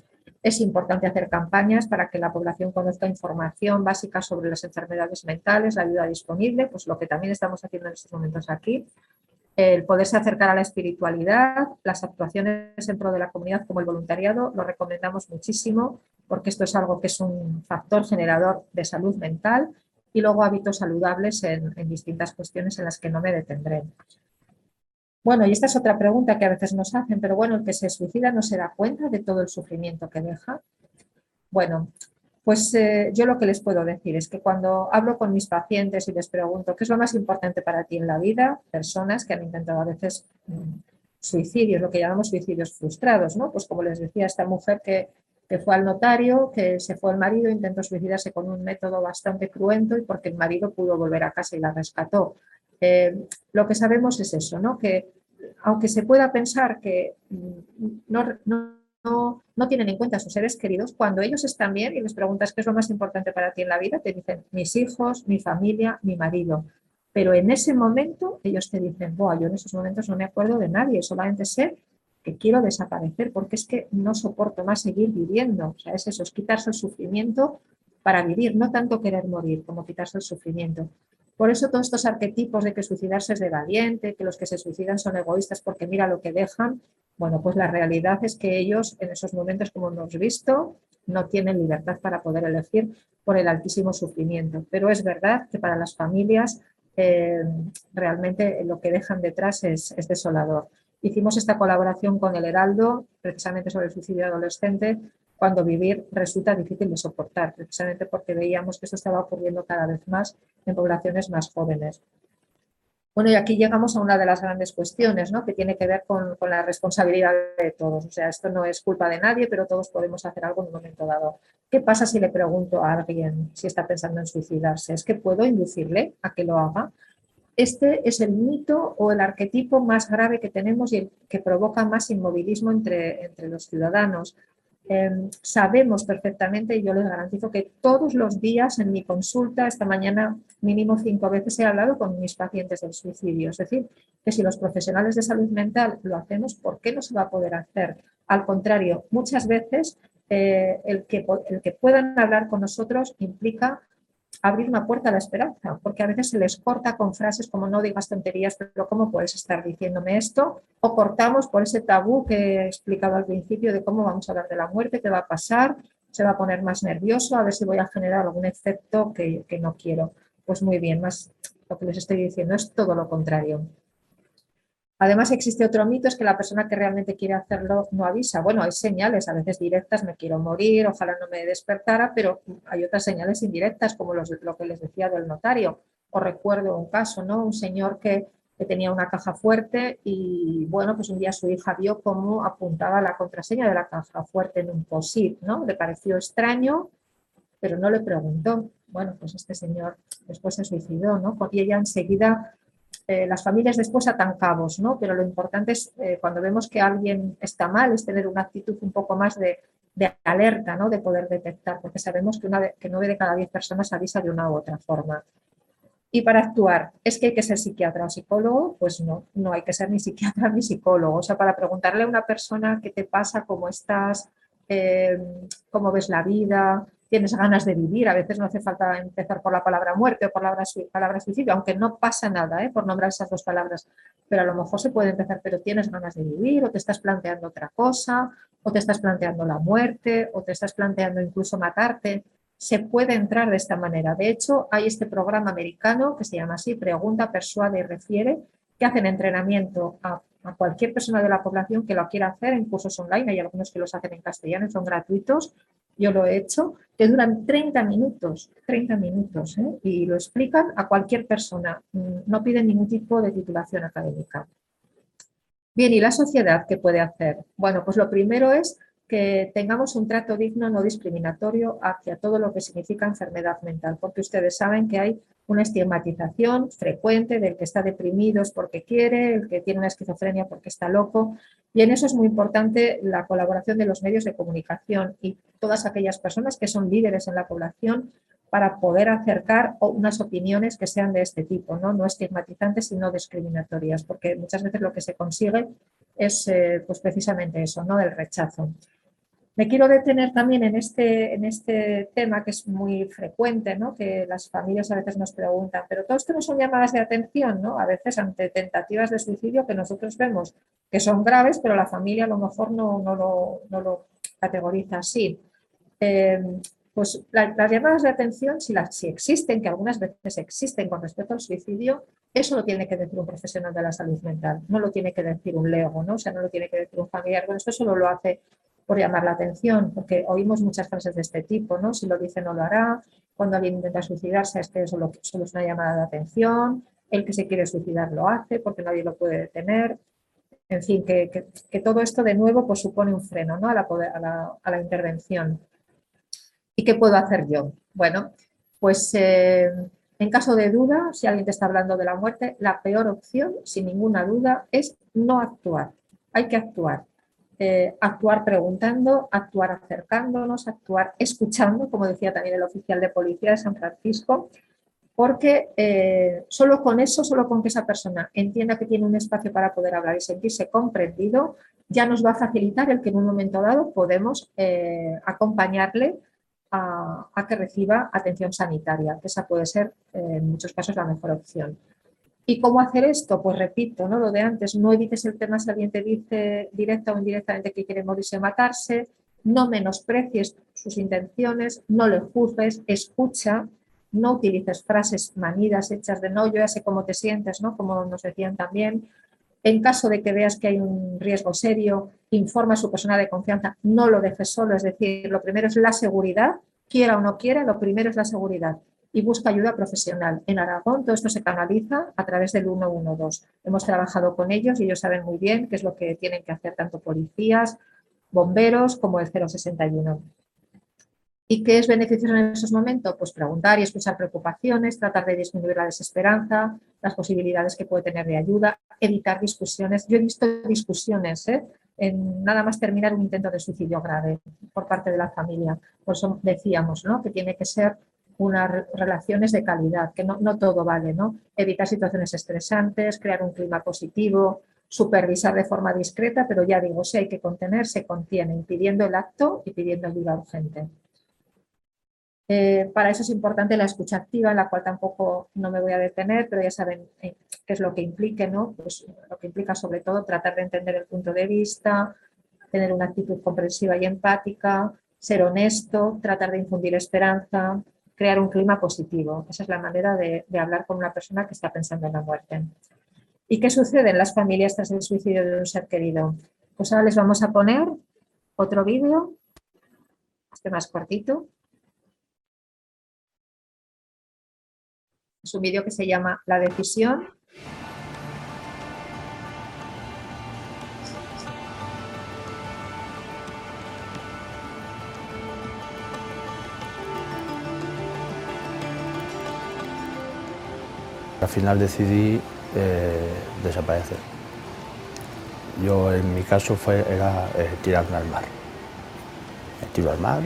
Es importante hacer campañas para que la población conozca información básica sobre las enfermedades mentales, la ayuda disponible, pues lo que también estamos haciendo en estos momentos aquí, el poderse acercar a la espiritualidad, las actuaciones en pro de la comunidad como el voluntariado, lo recomendamos muchísimo porque esto es algo que es un factor generador de salud mental y luego hábitos saludables en, en distintas cuestiones en las que no me detendré. Bueno, y esta es otra pregunta que a veces nos hacen, pero bueno, el que se suicida no se da cuenta de todo el sufrimiento que deja. Bueno, pues eh, yo lo que les puedo decir es que cuando hablo con mis pacientes y les pregunto qué es lo más importante para ti en la vida, personas que han intentado a veces mm, suicidios, lo que llamamos suicidios frustrados, ¿no? Pues como les decía esta mujer que fue al notario, que se fue el marido, intentó suicidarse con un método bastante cruento y porque el marido pudo volver a casa y la rescató. Eh, lo que sabemos es eso, ¿no? que aunque se pueda pensar que mm, no, no, no, tienen en cuenta a sus seres queridos, cuando ellos están bien y les preguntas qué es lo más importante para ti en la vida, te dicen mis hijos, mi familia, mi marido. Pero en ese momento ellos te dicen, Boah, yo en esos momentos no me acuerdo de nadie, solamente sé que quiero desaparecer porque es que no soporto más seguir viviendo. O sea, es eso, es quitarse el sufrimiento para vivir, no tanto querer morir como quitarse el sufrimiento. Por eso todos estos arquetipos de que suicidarse es de valiente, que los que se suicidan son egoístas porque mira lo que dejan, bueno, pues la realidad es que ellos en esos momentos, como hemos visto, no tienen libertad para poder elegir por el altísimo sufrimiento. Pero es verdad que para las familias eh, realmente lo que dejan detrás es desolador. Hicimos esta colaboración con el Heraldo, precisamente sobre el suicidio adolescente, cuando vivir resulta difícil de soportar, precisamente porque veíamos que esto estaba ocurriendo cada vez más en poblaciones más jóvenes. Bueno, y aquí llegamos a una de las grandes cuestiones, ¿no? que tiene que ver con, con, la responsabilidad de todos. O sea, esto no es culpa de nadie, pero todos podemos hacer algo en un momento dado. ¿Qué pasa si le pregunto a alguien si está pensando en suicidarse? ¿Es que puedo inducirle a que lo haga? este es el mito o el arquetipo más grave que tenemos y el que provoca más inmovilismo entre, entre los ciudadanos. Em, sabemos perfectamente, y yo les garantizo que todos los días en mi consulta, esta mañana mínimo cinco veces he hablado con mis pacientes del suicidio. Es decir, que si los profesionales de salud mental lo hacemos, ¿por qué no se va a poder hacer? Al contrario, muchas veces eh, el, que, el que puedan hablar con nosotros implica abrir una puerta a la esperanza, porque a veces se les corta con frases como no digas tonterías, pero ¿cómo puedes estar diciéndome esto? O cortamos por ese tabú que he explicado al principio de cómo vamos a hablar de la muerte, qué va a pasar, se va a poner más nervioso, a ver si voy a generar algún efecto que, que no quiero. Pues muy bien, más lo que les estoy diciendo es todo lo contrario. Además existe otro mito, es que la persona que realmente quiere hacerlo no avisa. Bueno, hay señales a veces directas, me quiero morir, ojalá no me despertara, pero hay otras señales indirectas, como lo que les decía del notario. Os recuerdo un caso, ¿no? Un señor que, tenía una caja fuerte y, bueno, pues un día su hija vio cómo apuntaba la contraseña de la caja fuerte en un POSIT, ¿no? Le pareció extraño, pero no le preguntó. Bueno, pues este señor después se suicidó, ¿no? Y ella enseguida eh, las familias después atan cabos, ¿no? Pero lo importante es eh, cuando vemos que alguien está mal, es tener una actitud un poco más de, alerta, ¿no? De poder detectar, porque sabemos que, una, que 9 de cada 10 personas avisa de una u otra forma. Y para actuar, ¿es que hay que ser psiquiatra o psicólogo? Pues no, no hay que ser ni psiquiatra *laughs* ni psicólogo. O sea, para preguntarle a una persona qué te pasa, cómo estás, eh, cómo ves la vida, tienes ganas de vivir. A veces no hace falta empezar por la palabra muerte o por la palabra suicidio, aunque no pasa nada ¿eh? por nombrar esas dos palabras. Pero a lo mejor se puede empezar, pero tienes ganas de vivir o te estás planteando otra cosa, o te estás planteando la muerte, o te estás planteando incluso matarte. Se puede entrar de esta manera. De hecho, hay este programa americano que se llama así, Pregunta, Persuade y Refiere, que hacen entrenamiento a, a, cualquier persona de la población que lo quiera hacer en cursos online. Hay algunos que los hacen en castellano son gratuitos yo lo he hecho, que duran 30 minutos, 30 minutos, ¿eh? y lo explican a cualquier persona, mm, no piden ningún tipo de titulación académica. Bien, ¿y la sociedad qué puede hacer? Bueno, pues lo primero es que tengamos un trato digno, no discriminatorio hacia todo lo que significa enfermedad mental, porque ustedes saben que hay una estigmatización frecuente del que está deprimido es porque quiere, el que tiene una esquizofrenia porque está loco, y en eso es muy importante la colaboración de los medios de comunicación y todas aquellas personas que son líderes en la población para poder acercar unas opiniones que sean de este tipo, no, no estigmatizantes, sino discriminatorias, porque muchas veces lo que se consigue es eh, pues precisamente eso, ¿no? el rechazo. Me quiero detener también en este, en este tema que es muy frecuente, ¿no? que las familias a veces nos preguntan, pero todo esto no son llamadas de atención, ¿no? a veces ante tentativas de suicidio que nosotros vemos que son graves, pero la familia a lo mejor no, no, lo, no lo, categoriza así. Eh, pues las llamadas de atención, si, las, si existen, que algunas veces existen con respecto al suicidio, eso lo tiene que decir un profesional de la salud mental, no lo tiene que decir un lego, ¿no? o sea, no lo tiene que decir un familiar. Bueno, esto solo lo hace por llamar la atención, porque oímos muchas frases de este tipo, ¿no? Si lo dice no lo hará, cuando alguien intenta suicidarse es que solo, es una llamada de atención, el que se quiere suicidar lo hace porque nadie lo puede detener. en fin, que, todo esto de nuevo pues, supone un freno ¿no? a, la, intervención. ¿Y qué puedo hacer yo? Bueno, pues eh, en caso de duda, si alguien te está hablando de la muerte, la peor opción, sin ninguna duda, es no actuar. Hay que actuar. Eh, actuar preguntando, actuar acercándonos, actuar escuchando, como decía también el oficial de policía de San Francisco, porque eh, solo con eso, solo con que esa persona entienda que tiene un espacio para poder hablar y sentirse comprendido, ya nos va a facilitar el que en un momento dado podemos eh, acompañarle a, que reciba atención sanitaria, que esa puede ser en muchos casos la mejor opción. ¿Y cómo hacer esto? Pues repito, ¿no? lo de antes, no evites el tema si alguien te dice directa o indirectamente que quiere morirse o matarse, no menosprecies sus intenciones, no le juzgues, escucha, no utilices frases manidas hechas de no, yo ya sé cómo te sientes, ¿no? como nos decían también. En caso de que veas que hay un riesgo serio, informa a su persona de confianza, no lo dejes solo, es decir, lo primero es la seguridad, quiera o no quiera, lo primero es la seguridad y busca ayuda profesional. En Aragón todo esto se canaliza a través del 112. Hemos trabajado con ellos y ellos saben muy bien qué es lo que tienen que hacer tanto policías, bomberos como el 061. ¿Y qué es beneficioso en esos momentos? Pues preguntar y escuchar preocupaciones, tratar de disminuir la desesperanza, las posibilidades que puede tener de ayuda, evitar discusiones. Yo he visto discusiones ¿eh? en nada más terminar un intento de suicidio grave por parte de la familia. Por eso decíamos ¿no? que tiene que ser unas relaciones de calidad, que no, no todo vale, ¿no? Evitar situaciones estresantes, crear un clima positivo, supervisar de forma discreta, pero ya digo, si hay que contener, se contiene, impidiendo el acto y pidiendo ayuda urgente. Eh, para eso es importante la escucha activa, en la cual tampoco no me voy a detener, pero ya saben eh, qué es lo que implique, ¿no? Pues lo que implica sobre todo tratar de entender el punto de vista, tener una actitud comprensiva y empática, ser honesto, tratar de infundir esperanza, crear un clima positivo. Esa es la manera de, hablar con una persona que está pensando en la muerte. ¿Y qué sucede en las familias tras el suicidio de un ser querido? Pues ahora les vamos a poner otro vídeo, este más cortito. Es un vídeo que se llama La decisión. Al final decidí eh, desaparecer. Yo en mi caso fue, era eh, tirarme al mar. Me tiro al mar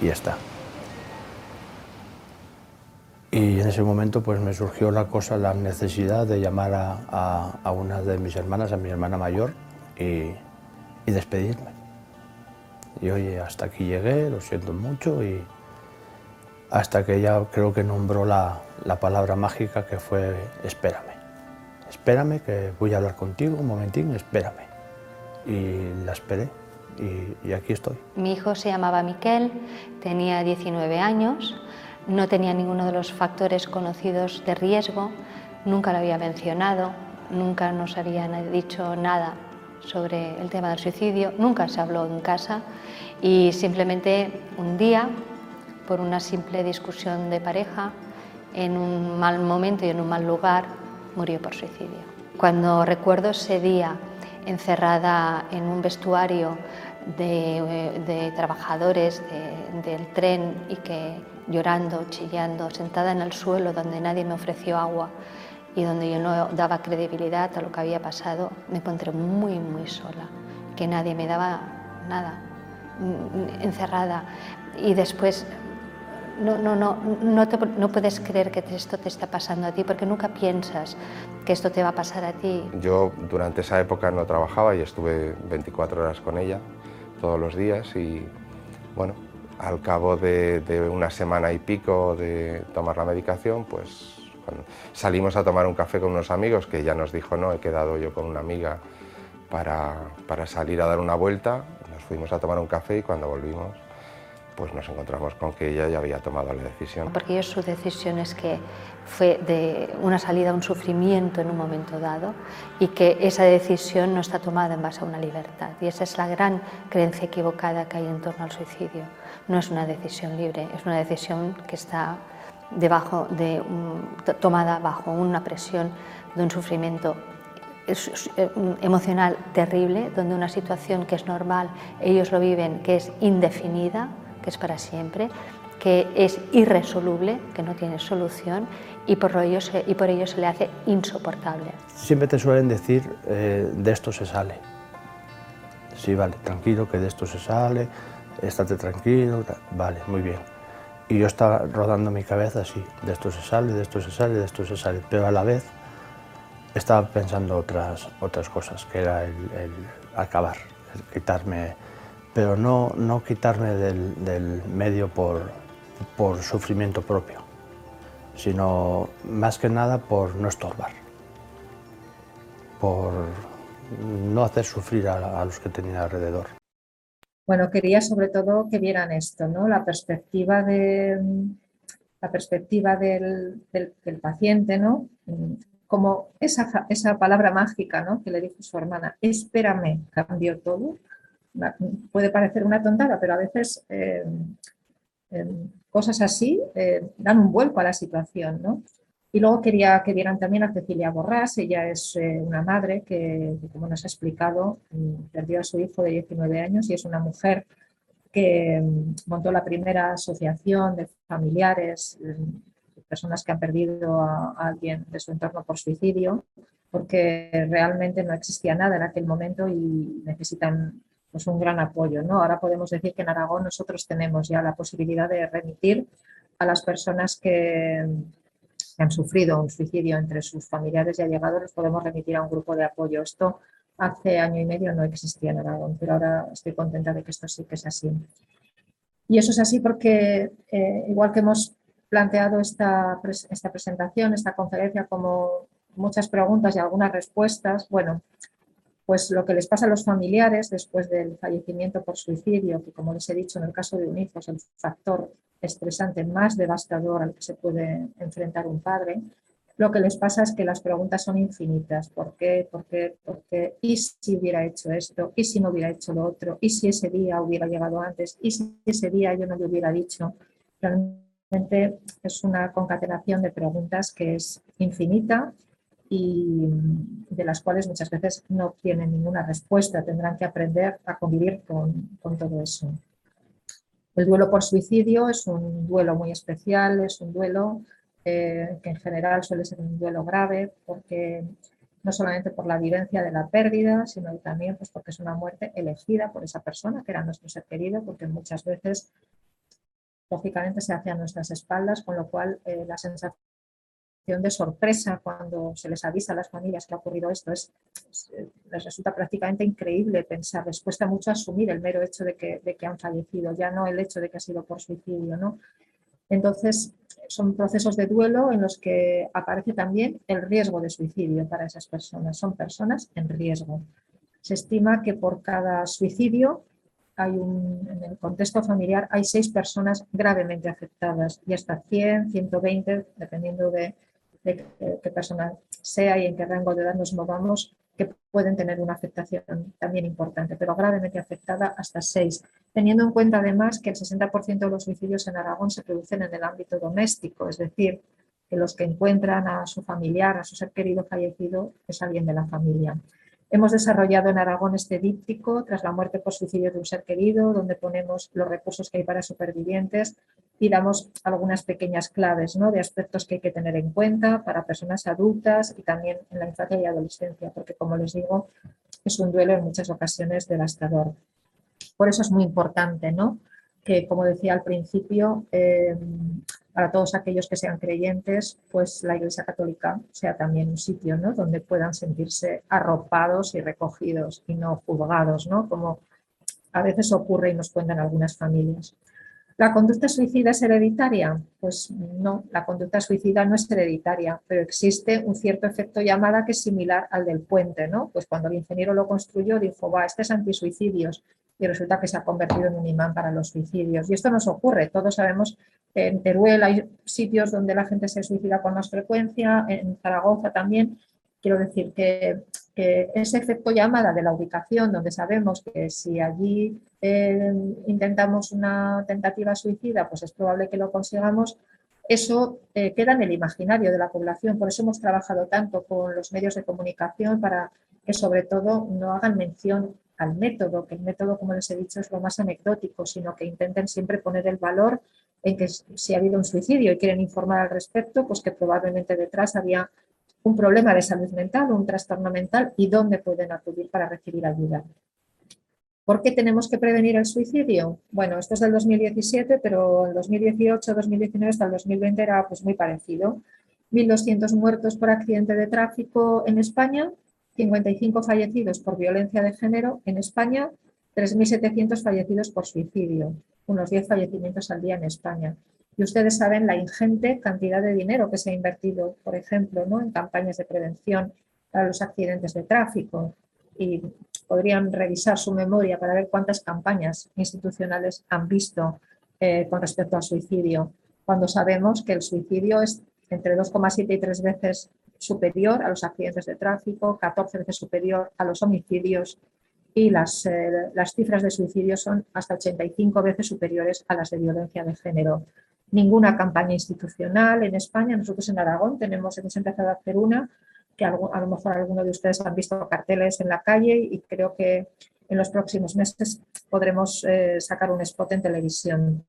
y, y ya está. Y en ese momento pues me surgió la cosa, la necesidad de llamar a, una de mis hermanas, a mi hermana mayor, y, despedirme. Y oye, hasta aquí llegué, lo siento mucho, y hasta que ella creo que nombró la, palabra mágica que fue espérame. Espérame, que voy a hablar contigo, un momentín, espérame. Y la esperé y, y aquí estoy. Mi hijo se llamaba Miquel, tenía 19 años no tenía ninguno de los factores conocidos de riesgo, nunca lo había mencionado, nunca nos habían dicho nada sobre el tema del suicidio, nunca se habló en casa y simplemente un día, por una simple discusión de pareja, en un mal momento y en un mal lugar, murió por suicidio. Cuando recuerdo ese día encerrada en un vestuario de, trabajadores del tren y que llorando, chillando, sentada en el suelo donde nadie me ofreció agua y donde yo no daba credibilidad a lo que había pasado, me encontré muy, muy sola, que nadie me daba nada, mm, encerrada. Y después no, no, no, no, puedes creer que esto te está pasando a ti porque nunca piensas que esto te va a pasar a ti. Yo durante esa época no trabajaba y estuve 24 horas con ella todos los días y bueno, al cabo de, una semana y pico de tomar la medicación, pues salimos a tomar un café con unos amigos que ya nos dijo no, he quedado yo con una amiga para, para salir a dar una vuelta, nos fuimos a tomar un café y cuando volvimos pues nos encontramos con que ella ya había tomado la decisión. Porque yo su decisión es que fue de una salida a un sufrimiento en un momento dado y que esa decisión no está tomada en base a una libertad. Y esa es la gran creencia equivocada que hay en torno al suicidio. No es una decisión libre, es una decisión que está debajo de tomada bajo una presión de un sufrimiento eh, emocional terrible, donde una situación que es normal, ellos lo viven, que es indefinida, que es para siempre, que es irresoluble, que no tiene solución y por ello se, y por ello se le hace insoportable. Siempre te suelen decir, eh, de esto se sale. Sí, vale, tranquilo, que de esto se sale, estate tranquilo, vale, muy bien. Y yo estaba rodando mi cabeza así, de esto se sale, de esto se sale, de esto se sale, pero a la vez estaba pensando otras, otras cosas, que era el, acabar, el quitarme, pero no, no quitarme del, del medio por, por sufrimiento propio, sino más que nada por no estorbar, por no hacer sufrir a, los que tenía alrededor. Bueno, quería sobre todo que vieran esto, ¿no? La perspectiva de la perspectiva del, del paciente, ¿no? como esa, esa palabra mágica ¿no? que le dijo su hermana, espérame, cambió todo. Puede parecer una tontada, pero a veces eh, eh, cosas así eh, dan un vuelco a la situación. ¿no? Y luego quería que vieran también a Cecilia Borrás, ella es una madre que, como nos ha explicado, mm, perdió a su hijo de 19 años y es una mujer que mm, montó la primera asociación de familiares mm, personas que han perdido a, alguien de su entorno por suicidio, porque realmente no existía nada en aquel momento y necesitan pues, un gran apoyo. ¿no? Ahora podemos decir que en Aragón nosotros tenemos ya la posibilidad de remitir a las personas que, han sufrido un suicidio entre sus familiares y allegados, los podemos remitir a un grupo de apoyo. Esto hace año y medio no existía en Aragón, pero ahora estoy contenta de que esto sí que es así. Y eso es así porque, eh, igual que hemos planteado esta, esta presentación, esta conferencia, como muchas preguntas y algunas respuestas. Bueno, pues lo que les pasa a los familiares después del fallecimiento por suicidio, que como les he dicho en el caso de un hijo es el factor estresante más devastador al que se puede enfrentar un padre, lo que les pasa es que las preguntas son infinitas. ¿Por qué? ¿Por qué? ¿Por qué? ¿Y si hubiera hecho esto? ¿Y si no hubiera hecho lo otro? ¿Y si ese día hubiera llegado antes? ¿Y si ese día yo no le hubiera dicho? es una concatenación de preguntas que es infinita y de las cuales muchas veces no tienen ninguna respuesta, tendrán que aprender a convivir con, todo eso. El duelo por suicidio es un duelo muy especial, es un duelo eh, que en general suele ser un duelo grave porque no solamente por la vivencia de la pérdida, sino también pues, porque es una muerte elegida por esa persona que era nuestro ser querido, porque muchas veces lógicamente se hace a nuestras espaldas, con lo cual eh, la sensación de sorpresa cuando se les avisa a las familias que ha ocurrido esto es, eh, les resulta prácticamente increíble pensar, les cuesta mucho asumir el mero hecho de que, de que han fallecido, ya no el hecho de que ha sido por suicidio. ¿no? Entonces, son procesos de duelo en los que aparece también el riesgo de suicidio para esas personas. Son personas en riesgo. Se estima que por cada suicidio hay un, en el contexto familiar hay seis personas gravemente afectadas y hasta 100, 120, dependiendo de, qué persona sea y en qué rango de edad nos movamos, que pueden tener una afectación también importante, pero gravemente afectada hasta seis, teniendo en cuenta además que el 60% de los suicidios en Aragón se producen en el ámbito doméstico, es decir, que los que encuentran a su familiar, a su ser querido fallecido, es alguien de la familia. Hemos desarrollado en Aragón este díptico tras la muerte por suicidio de un ser querido, donde ponemos los recursos que hay para supervivientes y damos algunas pequeñas claves ¿no? de aspectos que hay que tener en cuenta para personas adultas y también en la infancia y adolescencia, porque como les digo, es un duelo en muchas ocasiones devastador. Por eso es muy importante ¿no? que, como decía al principio, eh, para todos aquellos que sean creyentes, pues la Iglesia Católica sea también un sitio ¿no? donde puedan sentirse arropados y recogidos y no juzgados, ¿no? como a veces ocurre y nos cuentan algunas familias. ¿La conducta suicida es hereditaria? Pues no, la conducta suicida no es hereditaria, pero existe un cierto efecto llamada que es similar al del puente, ¿no? Pues cuando el ingeniero lo construyó dijo, va, este es antisuicidios, y resulta que se ha convertido en un imán para los suicidios. Y esto nos ocurre, todos sabemos en Teruel hay sitios donde la gente se suicida con más frecuencia, en Zaragoza también. Quiero decir que, ese efecto llamada de la ubicación, donde sabemos que si allí eh, intentamos una tentativa suicida, pues es probable que lo consigamos, eso eh, queda en el imaginario de la población. Por eso hemos trabajado tanto con los medios de comunicación para que sobre todo no hagan mención al método, que el método, como les he dicho, es lo más anecdótico, sino que intenten siempre poner el valor en que si ha habido un suicidio y quieren informar al respecto, pues que probablemente detrás había un problema de salud mental, un trastorno mental y dónde pueden acudir para recibir ayuda. ¿Por qué tenemos que prevenir el suicidio? Bueno, esto es del 2017, pero el 2018, 2019 hasta el 2020 era pues muy parecido. 1.200 muertos por accidente de tráfico en España, 55 fallecidos por violencia de género en España, 3.700 fallecidos por suicidio, unos 10 fallecimientos al día en España. Y ustedes saben la ingente cantidad de dinero que se ha invertido, por ejemplo, ¿no? en campañas de prevención para los accidentes de tráfico. Y podrían revisar su memoria para ver cuántas campañas institucionales han visto eh, con respecto al suicidio, cuando sabemos que el suicidio es entre 2,7 y 3 veces superior a los accidentes de tráfico, 14 veces superior a los homicidios y las, eh, las cifras de suicidio son hasta 85 veces superiores a las de violencia de género. Ninguna campaña institucional en España, nosotros en Aragón tenemos, hemos empezado a hacer una, que a lo mejor algunos de ustedes han visto carteles en la calle y creo que en los próximos meses podremos eh, sacar un spot en televisión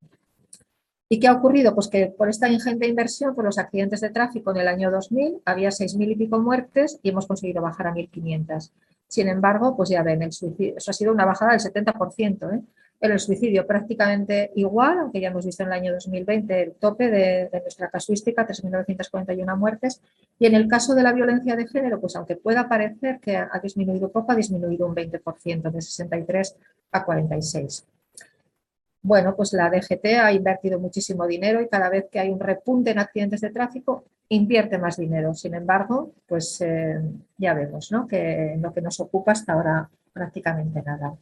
¿Y qué ha ocurrido? Pues que por esta ingente inversión, por los accidentes de tráfico en el año 2000, había 6.000 y pico muertes y hemos conseguido bajar a 1.500. Sin embargo, pues ya ven, el suicidio, eso ha sido una bajada del 70%. ¿eh? El suicidio prácticamente igual, aunque ya hemos visto en el año 2020 el tope de, nuestra casuística, 3.941 muertes. Y en el caso de la violencia de género, pues aunque pueda parecer que ha disminuido poco, ha disminuido un 20%, de 63 a 46 bueno, pues la DGT ha invertido muchísimo dinero y cada vez que hay un repunte en accidentes de tráfico, invierte más dinero. Sin embargo, pues eh, ya vemos ¿no? que lo que nos ocupa hasta ahora prácticamente nada.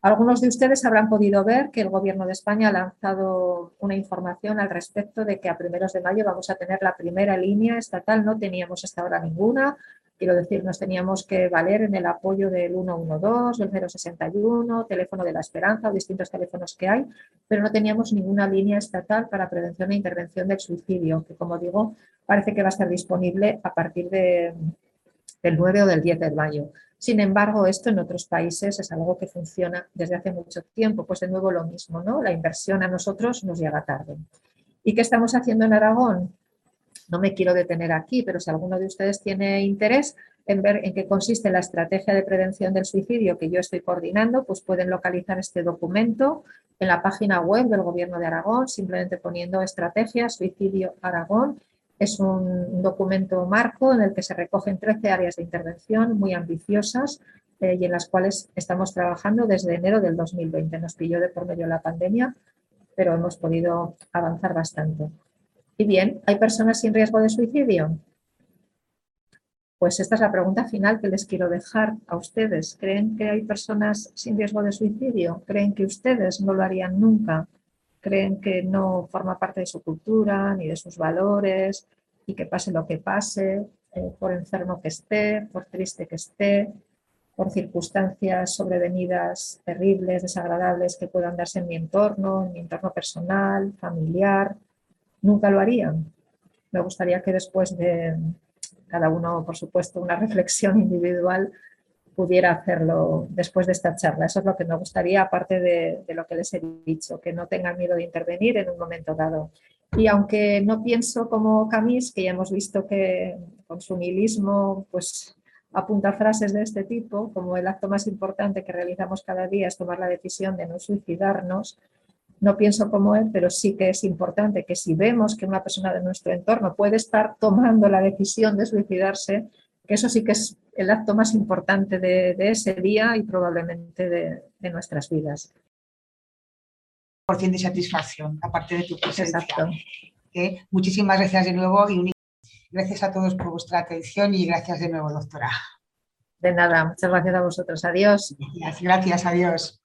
Algunos de ustedes habrán podido ver que el Gobierno de España ha lanzado una información al respecto de que a primeros de mayo vamos a tener la primera línea estatal, no teníamos hasta ahora ninguna, Quiero decir, nos teníamos que valer en el apoyo del 112, del 061, teléfono de la esperanza o distintos teléfonos que hay, pero no teníamos ninguna línea estatal para prevención e intervención del suicidio, que como digo, parece que va a estar disponible a partir de, del 9 o del 10 de mayo. Sin embargo, esto en otros países es algo que funciona desde hace mucho tiempo, pues de nuevo lo mismo, ¿no? La inversión a nosotros nos llega tarde. ¿Y qué estamos haciendo en Aragón? No me quiero detener aquí, pero si alguno de ustedes tiene interés en ver en qué consiste la estrategia de prevención del suicidio que yo estoy coordinando, pues pueden localizar este documento en la página web del Gobierno de Aragón, simplemente poniendo estrategia suicidio Aragón. Es un documento marco en el que se recogen 13 áreas de intervención muy ambiciosas eh, y en las cuales estamos trabajando desde enero del 2020. Nos pilló de por medio la pandemia, pero hemos podido avanzar bastante. Y bien, ¿hay personas sin riesgo de suicidio? Pues esta es la pregunta final que les quiero dejar a ustedes. ¿Creen que hay personas sin riesgo de suicidio? ¿Creen que ustedes no lo harían nunca? ¿Creen que no forma parte de su cultura ni de sus valores y que pase lo que pase, eh, por enfermo que esté, por triste que esté, por circunstancias sobrevenidas terribles, desagradables que puedan darse en mi entorno, en mi entorno personal, familiar, nunca lo harían. Me gustaría que después de cada uno, por supuesto, una *laughs* reflexión individual, pudiera hacerlo después de esta charla. Eso es lo que me gustaría, aparte de, lo que les he dicho, que no tengan miedo de intervenir en un momento dado. Y aunque no pienso como Camis, que ya hemos visto que con su nihilismo pues, apunta frases de este tipo, como el acto más importante que realizamos cada día es tomar la decisión de no suicidarnos, no pienso como él, pero sí que es importante que si vemos que una persona de nuestro entorno puede estar tomando la decisión de suicidarse, que eso sí que es el acto más importante de, ese día y probablemente de, nuestras vidas. Por fin de satisfacción, aparte de tu presencia. Exacto. muchísimas gracias de nuevo y gracias a todos por vuestra atención y gracias de nuevo, doctora. De nada, muchas gracias a vosotros. Adiós. Gracias, gracias adiós.